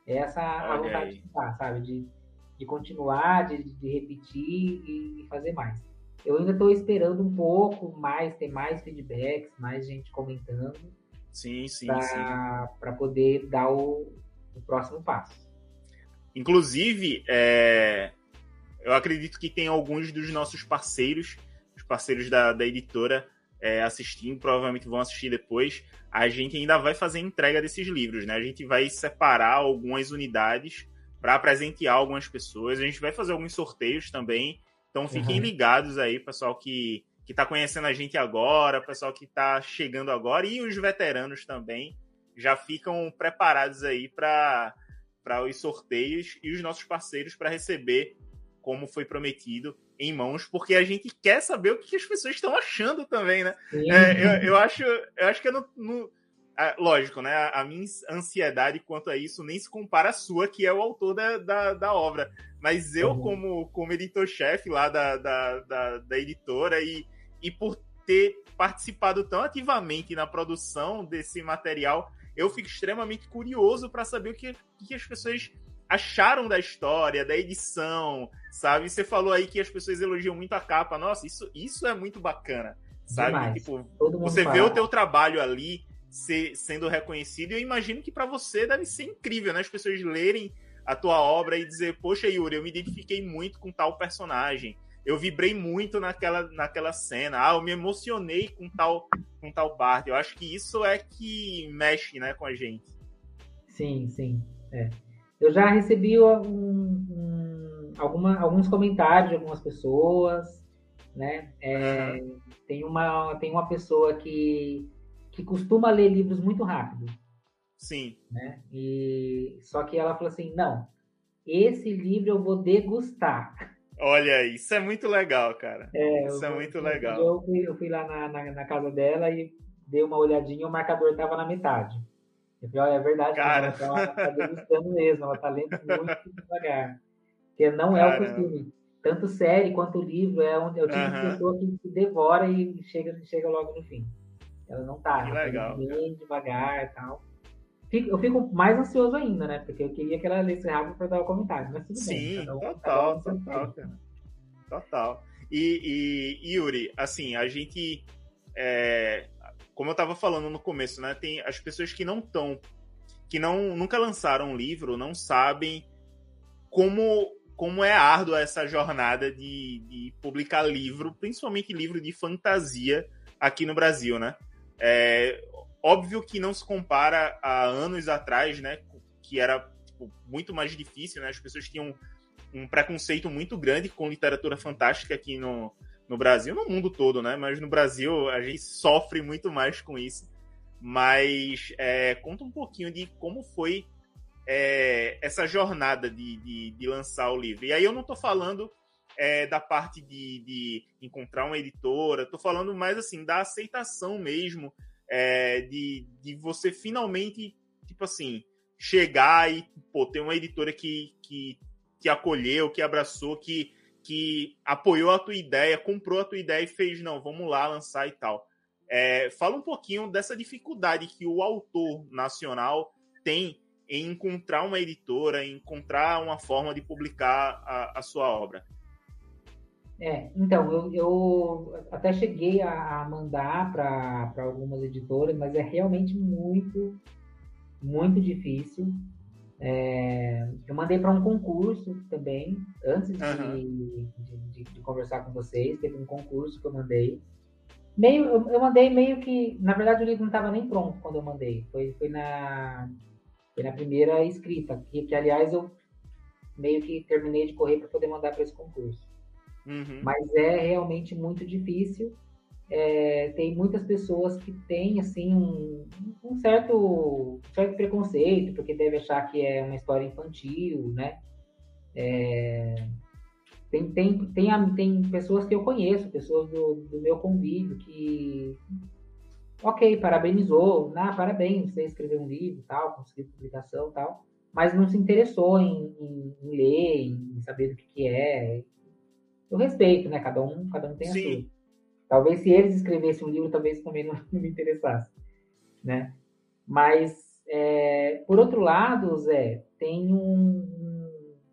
Essa a vontade aí. de ficar, sabe? De, de continuar, de, de repetir e, fazer mais. Eu ainda estou esperando um pouco mais, ter mais feedbacks, mais gente comentando. Sim, sim, Para poder dar o, o próximo passo. Inclusive, é, eu acredito que tem alguns dos nossos parceiros, os parceiros da, da editora, é, assistindo, provavelmente vão assistir depois. A gente ainda vai fazer entrega desses livros, né? A gente vai separar algumas unidades para presentear algumas pessoas. A gente vai fazer alguns sorteios também. Então fiquem uhum. ligados aí, pessoal que que está conhecendo a gente agora, pessoal que está chegando agora e os veteranos também já ficam preparados aí para os sorteios e os nossos parceiros para receber como foi prometido, em mãos, porque a gente quer saber o que as pessoas estão achando também, né? É, eu, eu, acho, eu acho que eu não, não lógico, né? A, minha ansiedade quanto a isso nem se compara à sua, que é o autor da, da, da obra. Mas eu, uhum. como, como editor-chefe lá da, da, da, da, editora, e, e por ter participado tão ativamente na produção desse material, eu fico extremamente curioso para saber o que, que as pessoas acharam da história, da edição, sabe? Você falou aí que as pessoas elogiam muito a capa. Nossa, isso, isso é muito bacana, sabe? Demais. Tipo, você fala. vê o teu trabalho ali ser, sendo reconhecido e eu imagino que para você deve ser incrível, né? As pessoas lerem a tua obra e dizer, poxa, Yuri, eu me identifiquei muito com tal personagem. Eu vibrei muito naquela, naquela cena. Ah, eu me emocionei com tal, com tal parte. Eu acho que isso é que mexe, né, com a gente. Sim, sim. É. Eu já recebi um, um, alguma, alguns comentários de algumas pessoas, né? É, uhum. tem, uma, tem uma pessoa que, que costuma ler livros muito rápido. Sim. Né? E, só que ela falou assim, não, esse livro eu vou degustar. Olha, isso é muito legal, cara. É, isso é muito legal. Eu fui, eu fui lá na, na, na, casa dela e dei uma olhadinha, o marcador estava na metade. Eu falei, é verdade, Cara. ela está degustando mesmo, ela está lendo muito devagar. Porque não é Caramba. o costume. Tanto série quanto livro é, um, é o tipo uhum. de pessoa que devora e chega, chega logo no fim. Ela não tá, que tá legal, bem devagar e tal. Eu fico mais ansioso ainda, né? Porque eu queria que ela lesse rápido para dar o comentário. Mas tudo Sim, bem. Sim, total, total, cara. Total. E, e, Yuri, assim, a gente. É, como eu estava falando no começo, né? Tem as pessoas que não estão, que não nunca lançaram um livro, não sabem como como é árdua essa jornada de, de publicar livro, principalmente livro de fantasia aqui no Brasil, né? É, óbvio que não se compara a anos atrás, né? Que era tipo, muito mais difícil, né? As pessoas tinham um preconceito muito grande com literatura fantástica aqui no, no Brasil, no mundo todo, né? Mas no Brasil a gente sofre muito mais com isso. Mas é, conta um pouquinho de como foi é, essa jornada de, de, de, lançar o livro. E aí eu não estou falando é, da parte de, de, encontrar uma editora, estou falando mais assim da aceitação mesmo, é, de, de você finalmente, tipo assim, chegar e pô, ter uma editora que, que, que acolheu, que abraçou, que que apoiou a tua ideia, comprou a tua ideia e fez, não, vamos lá lançar e tal. É, fala um pouquinho dessa dificuldade que o autor nacional tem em encontrar uma editora, em encontrar uma forma de publicar a, a sua obra. É, então, eu, eu até cheguei a mandar para algumas editoras, mas é realmente muito, muito difícil. É, eu mandei para um concurso também, antes de, uhum. de, de, de, conversar com vocês, teve um concurso que eu mandei. Meio, eu, eu mandei meio que, na verdade o livro não estava nem pronto quando eu mandei, foi, foi, na, foi na primeira escrita, que, que aliás eu meio que terminei de correr para poder mandar para esse concurso. Uhum. Mas é realmente muito difícil. É, tem muitas pessoas que têm assim um, um certo, certo preconceito porque deve achar que é uma história infantil, né? É, tem, tem, tem, tem pessoas que eu conheço, pessoas do, do meu convívio que ok, parabenizou, ah, parabéns, você escreveu um livro, tal, conseguiu publicação, tal, mas não se interessou em, em, em ler, em saber do que, que é. Eu respeito, né? Cada um, cada um tem a Sim. sua. Talvez se eles escrevessem um livro, talvez também não, não me interessasse, né? Mas, é, por outro lado, Zé, tem um,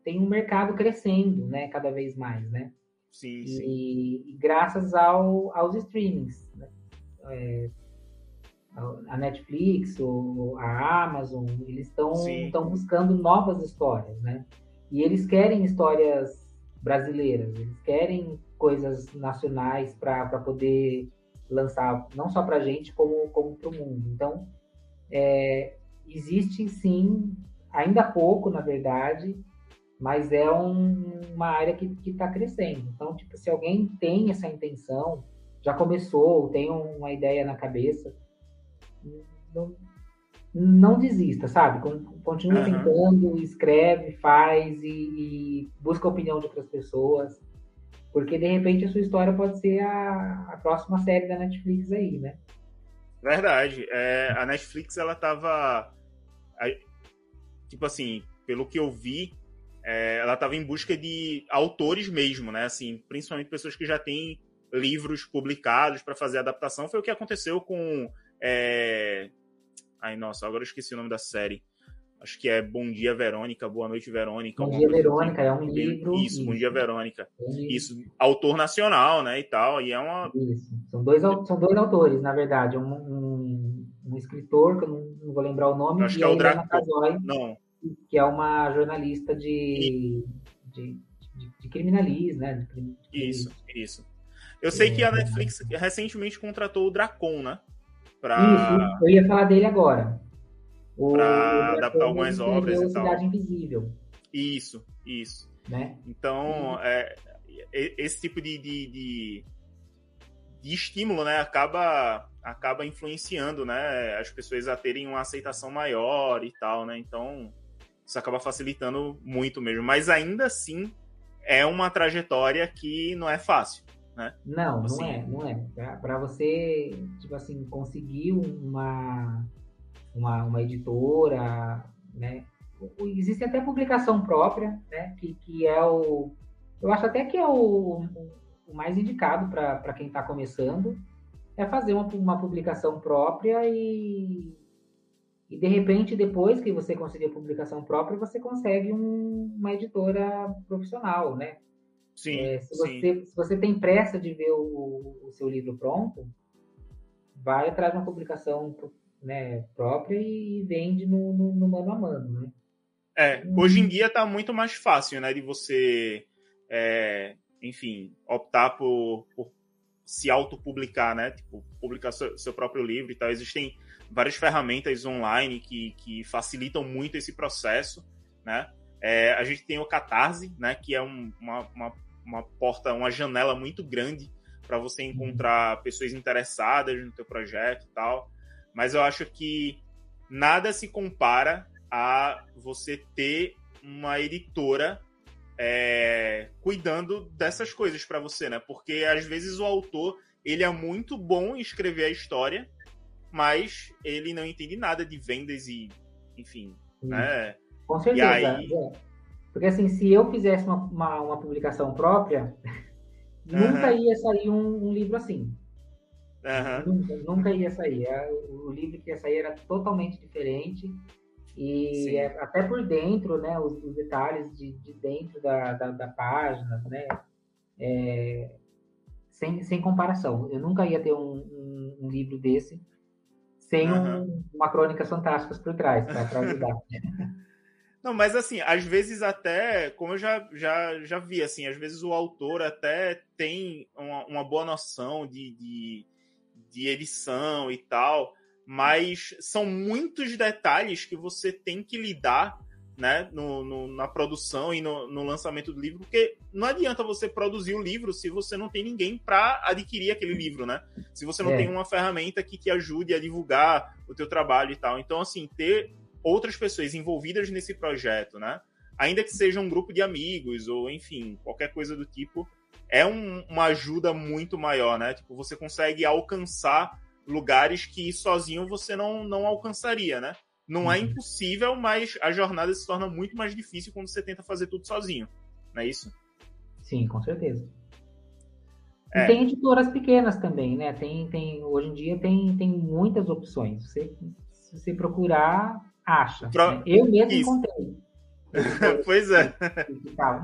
tem um mercado crescendo, né? Cada vez mais, né? Sim, e, sim. E graças ao, aos streamings, né? É, a Netflix, ou a Amazon, eles estão buscando novas histórias, né? E eles querem histórias brasileiras, eles querem coisas nacionais para poder lançar, não só para a gente, como, como para o mundo. Então, é, existe sim, ainda pouco, na verdade, mas é um, uma área que está crescendo. Então, tipo, se alguém tem essa intenção, já começou, tem uma ideia na cabeça, não, não desista, sabe? Continua uhum. tentando, escreve, faz e, e, busca a opinião de outras pessoas. Porque de repente a sua história pode ser a, a próxima série da Netflix aí, né? Verdade. É, a Netflix, ela tava. Tipo assim, pelo que eu vi, é, ela tava em busca de autores mesmo, né? Assim, principalmente pessoas que já têm livros publicados para fazer adaptação. Foi o que aconteceu com é... Ai, nossa, agora eu esqueci o nome da série. Acho que é Bom Dia Verônica, Boa Noite Verônica. Bom Dia Verônica, é um livro. Isso, Bom Dia Verônica. Isso, autor nacional, né, e tal, e é uma... Isso, são dois, são dois autores, na verdade, um, um, um escritor, que eu não, não, vou lembrar o nome, Acho que é o Draco. Casoy, não. Que é uma jornalista de, de, de, de criminalismo, né? De, isso, isso. Eu sei é, que a Netflix recentemente contratou o Dracon, né? Pra... Isso, eu ia falar dele agora. Para adaptar algumas obras e tal. Cidade Invisível. Isso, isso. Né? Então, é, esse tipo de, de, de, de, estímulo, né, acaba, acaba influenciando, né, as pessoas a terem uma aceitação maior e tal, né, então isso acaba facilitando muito mesmo, mas ainda assim é uma trajetória que não é fácil, né? Não, assim, não é, não é. Para você, tipo assim, conseguir uma, uma, uma editora, né? Existe até publicação própria, né? Que, que é o. Eu acho até que é o, o mais indicado para quem está começando, é fazer uma, uma publicação própria e, e de repente, depois que você conseguir a publicação própria, você consegue um, uma editora profissional, né? Sim, é, se, você, sim. se você tem pressa de ver o, o seu livro pronto, vai atrás de uma publicação né, própria e vende no, no, no, mano a mano, né? É, hum. hoje em dia está muito mais fácil, né, de você, é, enfim, optar por, por se autopublicar, né, tipo, publicar seu, seu, próprio livro e tal. Existem várias ferramentas online que, que facilitam muito esse processo, né? É, a gente tem o Catarse, né, que é um, uma, uma uma porta, uma janela muito grande para você uhum. encontrar pessoas interessadas no teu projeto e tal. Mas eu acho que nada se compara a você ter uma editora é, cuidando dessas coisas para você, né? Porque às vezes o autor ele é muito bom em escrever a história, mas ele não entende nada de vendas e, enfim, né? Com certeza. E aí... É. Porque assim, se eu fizesse uma, uma, uma publicação própria, uhum. nunca ia sair um, um livro assim. Uhum. Nunca, nunca, ia sair. É, o livro que ia sair era totalmente diferente. E é, até por dentro, né, os, os detalhes de, de dentro da, da, da, página, né, é, sem, sem comparação. Eu nunca ia ter um, um, um livro desse sem uhum. um, uma Crônicas Fantásticas por trás, para ajudar. Não, mas assim, às vezes até, como eu já, já, já vi, assim, às vezes o autor até tem uma, uma boa noção de, de, de, edição e tal, mas são muitos detalhes que você tem que lidar né, no, no, na produção e no, no, lançamento do livro, porque não adianta você produzir o livro se você não tem ninguém para adquirir aquele livro, né? Se você não é. tem uma ferramenta que te ajude a divulgar o teu trabalho e tal. Então, assim, ter outras pessoas envolvidas nesse projeto, né? Ainda que seja um grupo de amigos ou, enfim, qualquer coisa do tipo, é um, uma ajuda muito maior, né? Tipo, você consegue alcançar lugares que sozinho você não, não alcançaria, né? Não é uhum. impossível, mas a jornada se torna muito mais difícil quando você tenta fazer tudo sozinho. Não é isso? Sim, com certeza. É. E tem editoras pequenas também, né? Tem, tem, hoje em dia tem, tem muitas opções. Você, se você procurar, acha. Pro... Né? Eu mesmo isso. encontrei. pois é.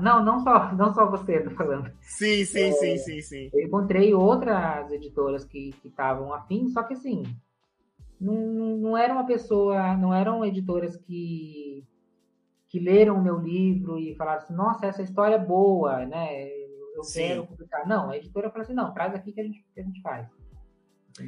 Não, não só, não só você, tô falando. Sim, sim, é, sim, sim, sim. Eu encontrei outras editoras que estavam afim, só que assim, não, não era uma pessoa, não eram editoras que, que leram o meu livro e falaram assim, nossa, essa história é boa, né? Eu Sim. quero publicar. Não, a editora falou assim, não, traz aqui que a gente, que a gente faz.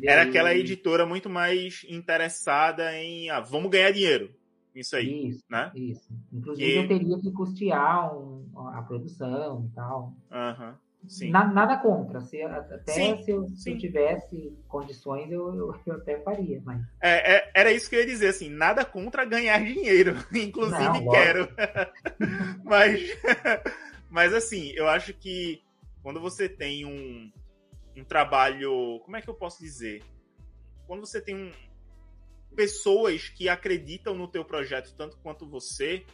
Era aquela editora muito mais interessada em, ah, vamos ganhar dinheiro. Isso aí, isso, né? Isso. Inclusive, eu teria que custear um, a produção e tal. Aham. Uhum. Na, nada contra. Se, até sim, se, eu, se eu tivesse condições, eu, eu, eu, até faria. Mas... É, é, era isso que eu ia dizer, assim, nada contra ganhar dinheiro. Inclusive Não, quero. mas, mas assim, eu acho que quando você tem um, um trabalho. Como é que eu posso dizer? Quando você tem um, pessoas que acreditam no teu projeto tanto quanto você,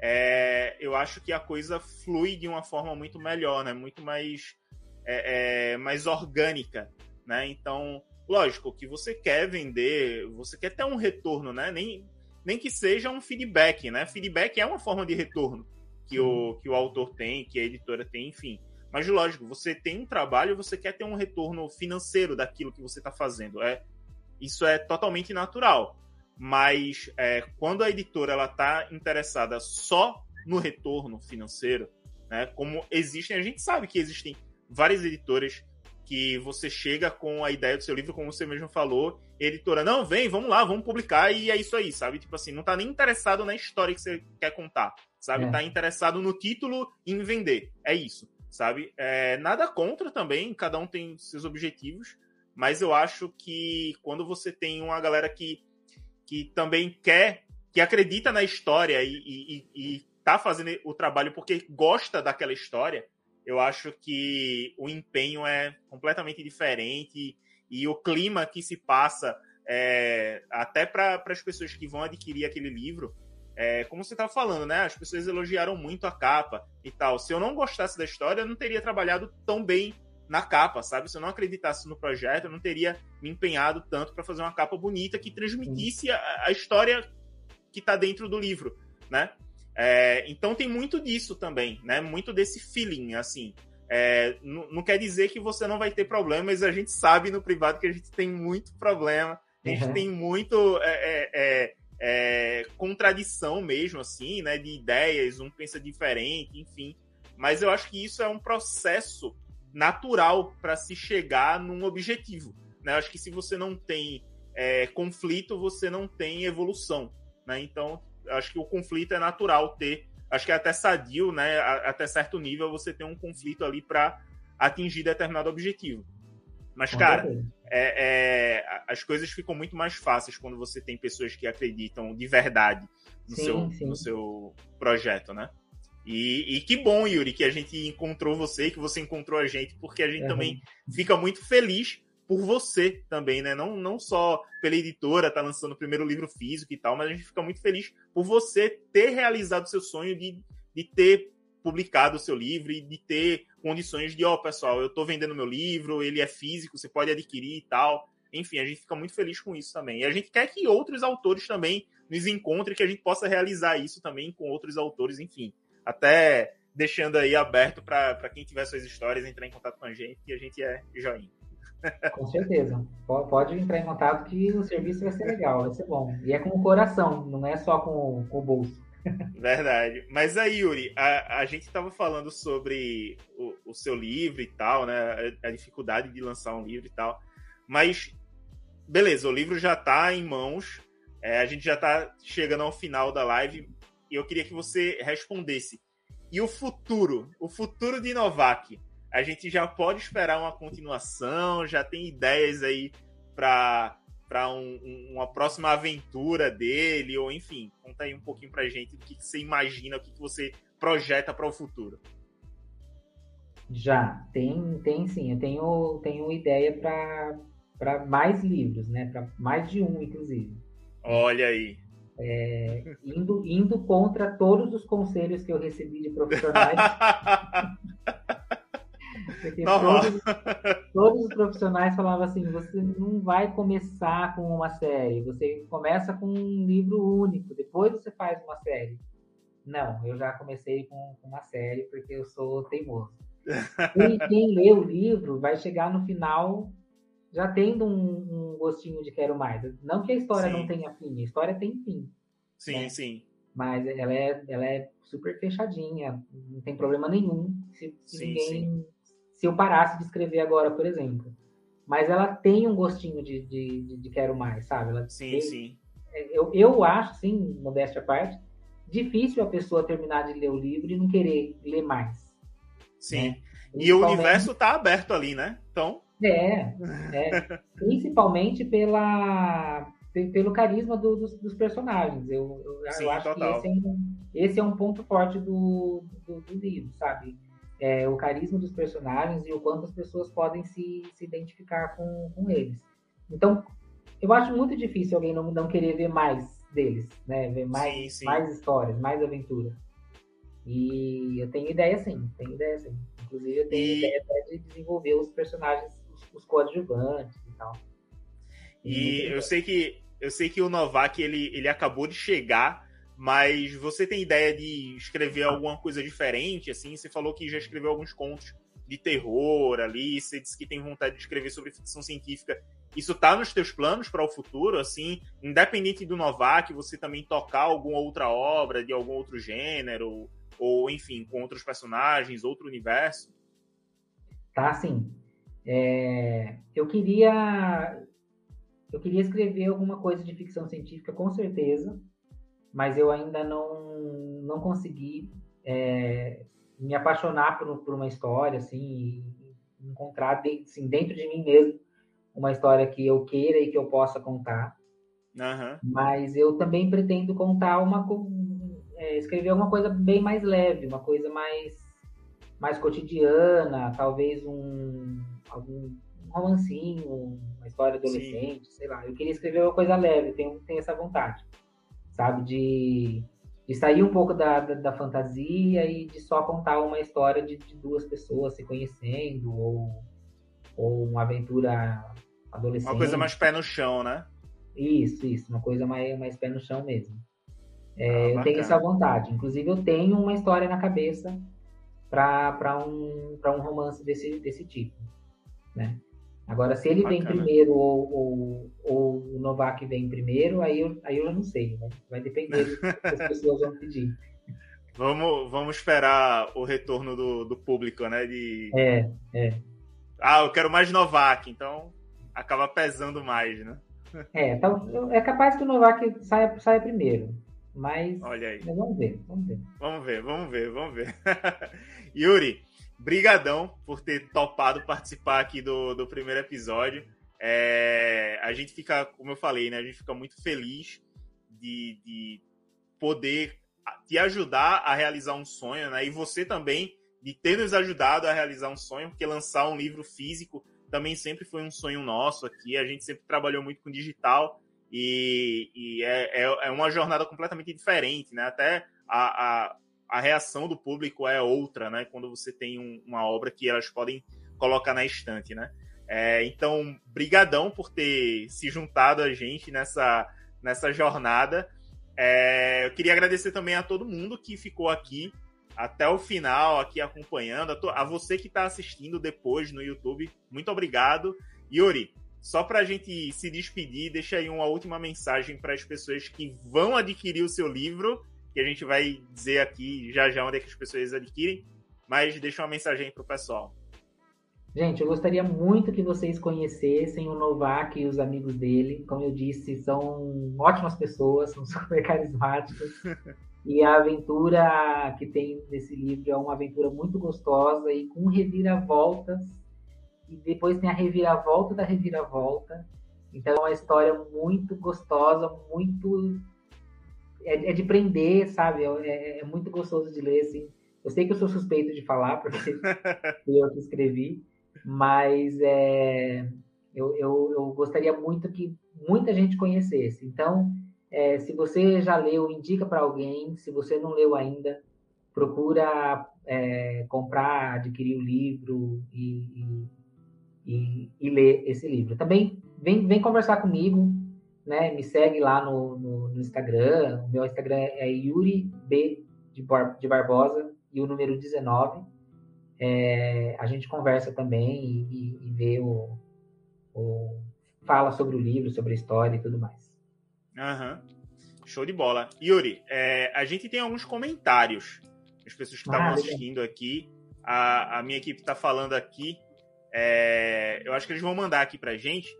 é, eu acho que a coisa flui de uma forma muito melhor, né? Muito mais, é, é, mais orgânica, né? Então, lógico que você quer vender, você quer ter um retorno, né? Nem, nem que seja um feedback, né? Feedback é uma forma de retorno que o, que o autor tem, que a editora tem, enfim. Mas, lógico, você tem um trabalho, você quer ter um retorno financeiro daquilo que você está fazendo. É, isso é totalmente natural mas é, quando a editora ela está interessada só no retorno financeiro, né, como existem, a gente sabe que existem várias editoras que você chega com a ideia do seu livro, como você mesmo falou, e editora, não, vem, vamos lá, vamos publicar, e é isso aí, sabe? Tipo assim, não está nem interessado na história que você quer contar, sabe? É. Tá interessado no título e em vender. É isso, sabe? É, nada contra também, cada um tem seus objetivos, mas eu acho que quando você tem uma galera que que também quer, que acredita na história e, e, e tá fazendo o trabalho porque gosta daquela história, eu acho que o empenho é completamente diferente e o clima que se passa é, até para as pessoas que vão adquirir aquele livro, é, como você estava falando, né? As pessoas elogiaram muito a capa e tal. Se eu não gostasse da história, eu não teria trabalhado tão bem na capa, sabe? Se eu não acreditasse no projeto, eu não teria me empenhado tanto para fazer uma capa bonita que transmitisse a, a história que está dentro do livro, né? É, então tem muito disso também, né? Muito desse feeling, assim. É, não, quer dizer que você não vai ter problemas, a gente sabe no privado que a gente tem muito problema, a gente uhum. tem muito é, é, contradição mesmo, assim, né? De ideias, um pensa diferente, enfim. Mas eu acho que isso é um processo natural para se chegar num objetivo. Né? Acho que se você não tem é, conflito, você não tem evolução. Né? Então, acho que o conflito é natural ter. Acho que é até sadio, né? até certo nível, você tem um conflito ali para atingir determinado objetivo. Mas, cara, é, é, as coisas ficam muito mais fáceis quando você tem pessoas que acreditam de verdade no, sim, seu, sim. no seu projeto, né? E, e, que bom, Yuri, que a gente encontrou você, que você encontrou a gente, porque a gente uhum. também fica muito feliz por você também, né? Não, não só pela editora tá lançando o primeiro livro físico e tal, mas a gente fica muito feliz por você ter realizado o seu sonho de, de ter publicado o seu livro e de ter condições de, ó, oh, pessoal, eu tô vendendo meu livro, ele é físico, você pode adquirir e tal. Enfim, a gente fica muito feliz com isso também. E a gente quer que outros autores também nos encontrem, que a gente possa realizar isso também com outros autores, enfim até deixando aí aberto para quem tiver suas histórias entrar em contato com a gente, que a gente é joinha. Com certeza. Pode entrar em contato que o serviço vai ser legal, vai ser bom. E é com o coração, não é só com, com o bolso. Verdade. Mas aí, Yuri, a, a gente estava falando sobre o, o, seu livro e tal, né? A, a, dificuldade de lançar um livro e tal. Mas, beleza, o livro já está em mãos. É, a gente já está chegando ao final da live eu queria que você respondesse. E o futuro? O futuro de Novak? A gente já pode esperar uma continuação? Já tem ideias aí para para um, um, uma próxima aventura dele, ou enfim, conta aí um pouquinho pra gente o que, que você imagina, o que, que você projeta para o futuro. Já, tem, tem sim. Eu tenho, tenho ideia para mais livros, né? Para mais de um, inclusive. Olha aí. É, indo, indo contra todos os conselhos que eu recebi de profissionais. Porque todos, todos, os profissionais falavam assim: você não vai começar com uma série, você começa com um livro único, depois você faz uma série. Não, eu já comecei com, com uma série porque eu sou teimoso. E quem lê o livro vai chegar no final já tendo um, um gostinho de quero mais. Não que a história sim. não tenha fim, a história tem fim. Sim, né? sim. Mas ela é, ela é super fechadinha, não tem problema nenhum se, se sim, ninguém. Sim. Se eu parasse de escrever agora, por exemplo. Mas ela tem um gostinho de, de, de, de quero mais, sabe? Ela sim, tem, sim. Eu, eu acho, sim, modéstia à parte, difícil a pessoa terminar de ler o livro e não querer ler mais. Sim. Né? E o universo está aberto ali, né? Então. É, é. principalmente pela, pelo carisma do, dos, dos, personagens. Eu, eu, Sim, eu acho total. que esse é, um, esse é um ponto forte do, do, do livro, sabe? É, o carisma dos personagens e o quanto as pessoas podem se, se identificar com, com eles. Então, eu acho muito difícil alguém não, não querer ver mais deles, né? Ver mais, sim, sim. mais histórias, mais aventura. E eu tenho ideia sim, tenho ideia sim. Inclusive eu tenho e... ideia de desenvolver os personagens, os, os coadjuvantes e tal. E, e eu sei que eu sei que o Novak ele, ele acabou de chegar, mas você tem ideia de escrever alguma coisa diferente? Assim, você falou que já escreveu alguns contos de terror ali, você disse que tem vontade de escrever sobre ficção científica. Isso tá nos teus planos para o futuro, assim, independente do Novak, você também tocar alguma outra obra de algum outro gênero, ou enfim, com outros personagens, outro universo? Tá, sim. É... Eu queria eu queria escrever alguma coisa de ficção científica, com certeza, mas eu ainda não não consegui é, me apaixonar por, por, uma história, assim, encontrar assim, dentro de mim mesmo uma história que eu queira e que eu possa contar. Uhum. Mas eu também pretendo contar uma é, escrever alguma coisa bem mais leve, uma coisa mais mais cotidiana, talvez um algum um romancinho, uma história adolescente, Sim. sei lá. Eu queria escrever uma coisa leve, tenho, tenho essa vontade, sabe, de de sair um pouco da, da, da, fantasia e de só contar uma história de, de, duas pessoas se conhecendo ou, ou uma aventura adolescente. Uma coisa mais pé no chão, né? Isso, isso, uma coisa mais, mais pé no chão mesmo. É, ah, eu tenho essa vontade. Inclusive, eu tenho uma história na cabeça para um, um romance desse, desse tipo, né? Agora, se ele Bacana. vem primeiro ou, ou, ou, o Novak vem primeiro, aí eu, aí eu não sei, né? Vai depender do que as pessoas vão pedir. Vamos, vamos esperar o retorno do, do público, né? De... É, é. Ah, eu quero mais Novak, então acaba pesando mais, né? É, então, é capaz que o Novak saia, saia primeiro. Mas, Olha aí. mas vamos ver, vamos ver. Vamos ver, vamos ver, vamos ver. Yuri, brigadão por ter topado participar aqui do, do primeiro episódio. É, a gente fica, como eu falei, né? A gente fica muito feliz de, de poder te ajudar a realizar um sonho, né? E você também de ter nos ajudado a realizar um sonho, porque lançar um livro físico também sempre foi um sonho nosso aqui. A gente sempre trabalhou muito com digital e, e é, é, é, uma jornada completamente diferente, né? Até a, a, a reação do público é outra, né? Quando você tem um, uma obra que elas podem colocar na estante, né? É, então, brigadão por ter se juntado a gente nessa, nessa jornada. É, eu queria agradecer também a todo mundo que ficou aqui até o final, aqui acompanhando. A, to, a você que está assistindo depois no YouTube, muito obrigado. Yuri, só para a gente se despedir, deixa aí uma última mensagem para as pessoas que vão adquirir o seu livro, que a gente vai dizer aqui já já onde é que as pessoas adquirem, mas deixa uma mensagem para o pessoal. Gente, eu gostaria muito que vocês conhecessem o Novak e os amigos dele. Como eu disse, são ótimas pessoas, são super carismáticos. E a aventura que tem nesse livro é uma aventura muito gostosa e com reviravoltas. E depois tem a reviravolta da reviravolta. Então é uma história muito gostosa, muito. É, é de prender, sabe? É, é, muito gostoso de ler, assim. Eu sei que eu sou suspeito de falar, porque eu que escrevi, mas é, eu, eu, eu gostaria muito que muita gente conhecesse. Então, é, se você já leu, indica para alguém. Se você não leu ainda, procura é, comprar, adquirir o livro e, e, e, e, ler esse livro. Também vem, vem conversar comigo, né? Me segue lá no, no, no Instagram. O meu Instagram é Yuri B de, Bar, de Barbosa e o número 19. É, a gente conversa também e, e vê o, o, fala sobre o livro, sobre a história e tudo mais. Aham. Uhum. Show de bola. Yuri, é, a gente tem alguns comentários. As pessoas que estavam ah, assistindo aqui. A, a, minha equipe está falando aqui. É, eu acho que eles vão mandar aqui pra gente.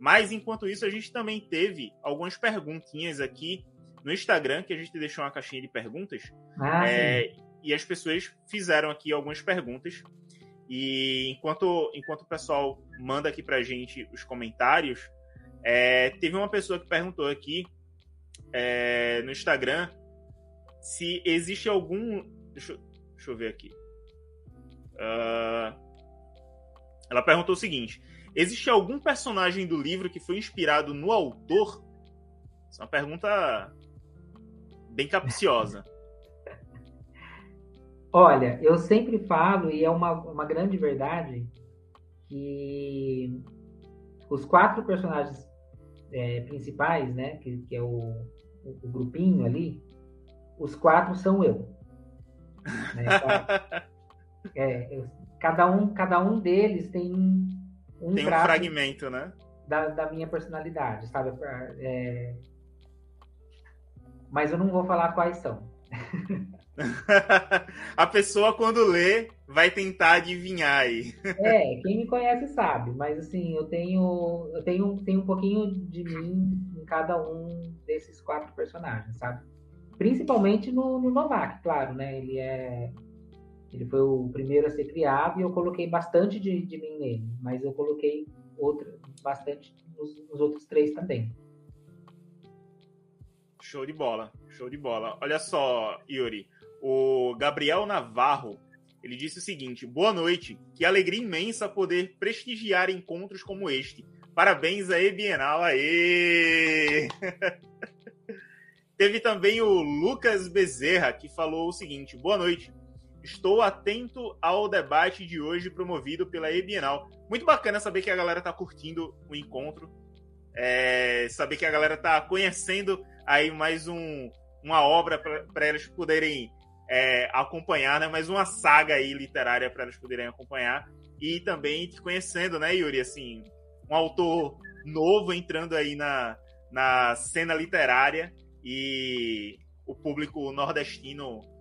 Mas enquanto isso, a gente também teve algumas perguntinhas aqui no Instagram, que a gente deixou uma caixinha de perguntas. Ah, é, e as pessoas fizeram aqui algumas perguntas. E enquanto, enquanto o pessoal manda aqui pra gente os comentários, é, teve uma pessoa que perguntou aqui é, no Instagram se existe algum. Deixa, deixa eu ver aqui. Uh, ela perguntou o seguinte: existe algum personagem do livro que foi inspirado no autor? Essa é uma pergunta bem capciosa. Olha, eu sempre falo, e é uma, uma grande verdade, que os quatro personagens é, principais, né, que, que é o, o, o, grupinho ali, os quatro são eu. Né? é, eu, cada, um, cada um deles tem um, tem um fragmento, né? Da, da minha personalidade, sabe? É... Mas eu não vou falar quais são. a pessoa, quando lê, vai tentar adivinhar aí. é, quem me conhece sabe, mas assim, eu tenho, eu tenho, tenho um pouquinho de mim em cada um desses quatro personagens, sabe? Principalmente no, no Novak, claro, né? Ele é. Ele foi o primeiro a ser criado e eu coloquei bastante de, de mim nele, mas eu coloquei outro, bastante nos, nos outros três também. Show de bola, show de bola. Olha só, Yuri, o Gabriel Navarro, ele disse o seguinte: Boa noite, que alegria imensa poder prestigiar encontros como este. Parabéns aí, Bienal, aê! Teve também o Lucas Bezerra, que falou o seguinte: Boa noite. Estou atento ao debate de hoje promovido pela E-Bienal. Muito bacana saber que a galera está curtindo o encontro. É, saber que a galera está conhecendo aí mais um, uma obra para eles poderem é, acompanhar, né? Mais uma saga aí literária para eles poderem acompanhar. E também te conhecendo, né, Yuri? Assim, um autor novo entrando aí na, na cena literária e o público nordestino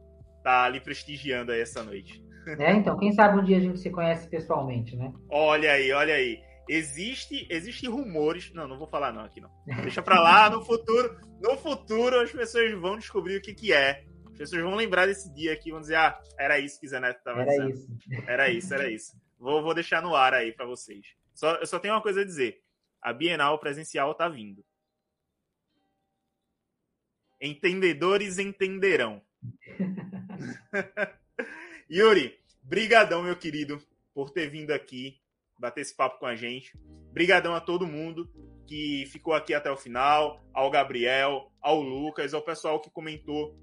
tá ali prestigiando aí essa noite. É, então, quem sabe um dia a gente se conhece pessoalmente, né? Olha aí, olha aí. Existe, existe rumores. Não, não vou falar não aqui não. Deixa pra lá, no futuro, no futuro as pessoas vão descobrir o que que é. As pessoas vão lembrar desse dia aqui, vão dizer, ah, era isso que Zeneto estava era dizendo. Isso. Era isso, era isso. Vou, vou deixar no ar aí para vocês. Só, eu só tenho uma coisa a dizer. A Bienal presencial tá vindo. Entendedores entenderão. Yuri, brigadão, meu querido, por ter vindo aqui bater esse papo com a gente. Brigadão a todo mundo que ficou aqui até o final, ao Gabriel, ao Lucas, ao pessoal que comentou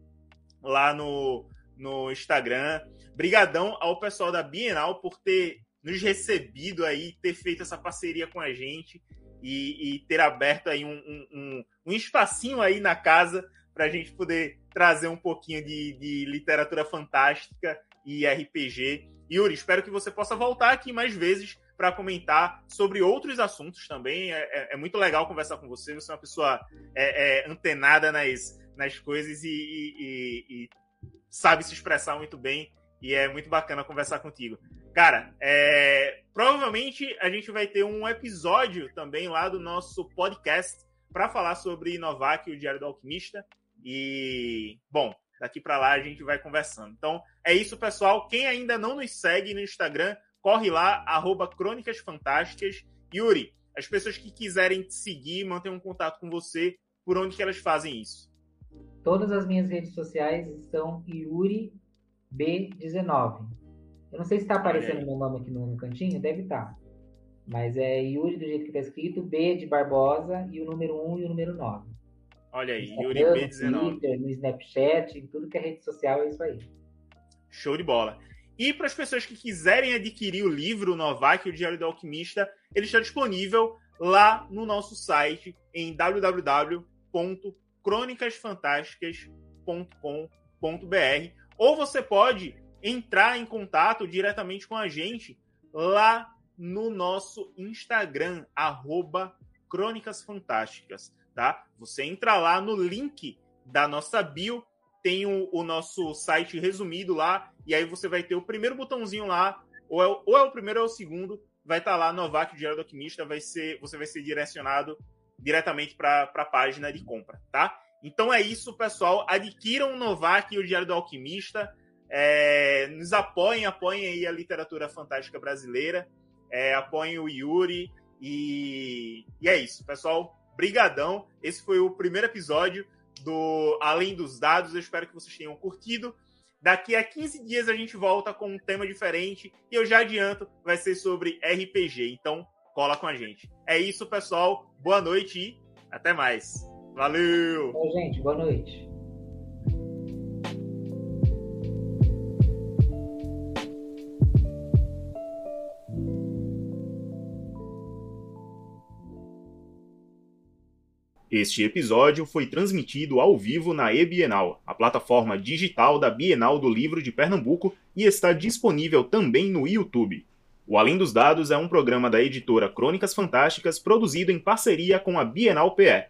lá no, no Instagram. Brigadão ao pessoal da Bienal por ter nos recebido aí, ter feito essa parceria com a gente e, e ter aberto aí um, um, um, um espacinho aí na casa para a gente poder trazer um pouquinho de, de literatura fantástica e RPG. Yuri, espero que você possa voltar aqui mais vezes para comentar sobre outros assuntos também. É, é, é, muito legal conversar com você. Você é uma pessoa é, é antenada nas, nas coisas e, e, e, sabe se expressar muito bem. E é muito bacana conversar contigo. Cara, é, provavelmente a gente vai ter um episódio também lá do nosso podcast para falar sobre Inovac, o Diário do Alquimista. E, bom, Daqui para lá a gente vai conversando. Então é isso, pessoal. Quem ainda não nos segue no Instagram, corre lá, arroba Crônicas Fantásticas. Yuri, as pessoas que quiserem te seguir, manter um contato com você, por onde que elas fazem isso? Todas as minhas redes sociais são Yuri B19. Eu não sei se está aparecendo meu nome aqui no, no cantinho, deve estar. Tá. Mas é Yuri do jeito que está escrito, B de Barbosa e o número 1 e o número 9. Olha aí, Yuri B19. No Snapchat, em tudo que é rede social, é isso aí. Show de bola. E para as pessoas que quiserem adquirir o livro Novak, o Diário do Alquimista, ele está disponível lá no nosso site em www.cronicasfantásticas.com.br ou você pode entrar em contato diretamente com a gente lá no nosso Instagram, arroba Crônicas Fantásticas, tá? Você entra lá no link da nossa bio, tem o, o, nosso site resumido lá, e aí você vai ter o primeiro botãozinho lá, ou é, ou é o primeiro ou é o segundo, vai estar tá lá Novak Diário do Alquimista, vai ser, você vai ser direcionado diretamente para a página de compra, tá? Então é isso, pessoal. Adquiram o Novak e o Diário do Alquimista. É, nos apoiem, apoiem aí a literatura fantástica brasileira. É, apoiem o Yuri. E, e é isso, pessoal. Brigadão. Esse foi o primeiro episódio do Além dos Dados. Eu espero que vocês tenham curtido. Daqui a 15 dias a gente volta com um tema diferente. E eu já adianto, vai ser sobre RPG. Então, cola com a gente. É isso, pessoal. Boa noite e até mais. Valeu! Oi, gente, boa noite. Este episódio foi transmitido ao vivo na eBienal, a plataforma digital da Bienal do Livro de Pernambuco, e está disponível também no YouTube. O Além dos Dados é um programa da editora Crônicas Fantásticas produzido em parceria com a Bienal PE.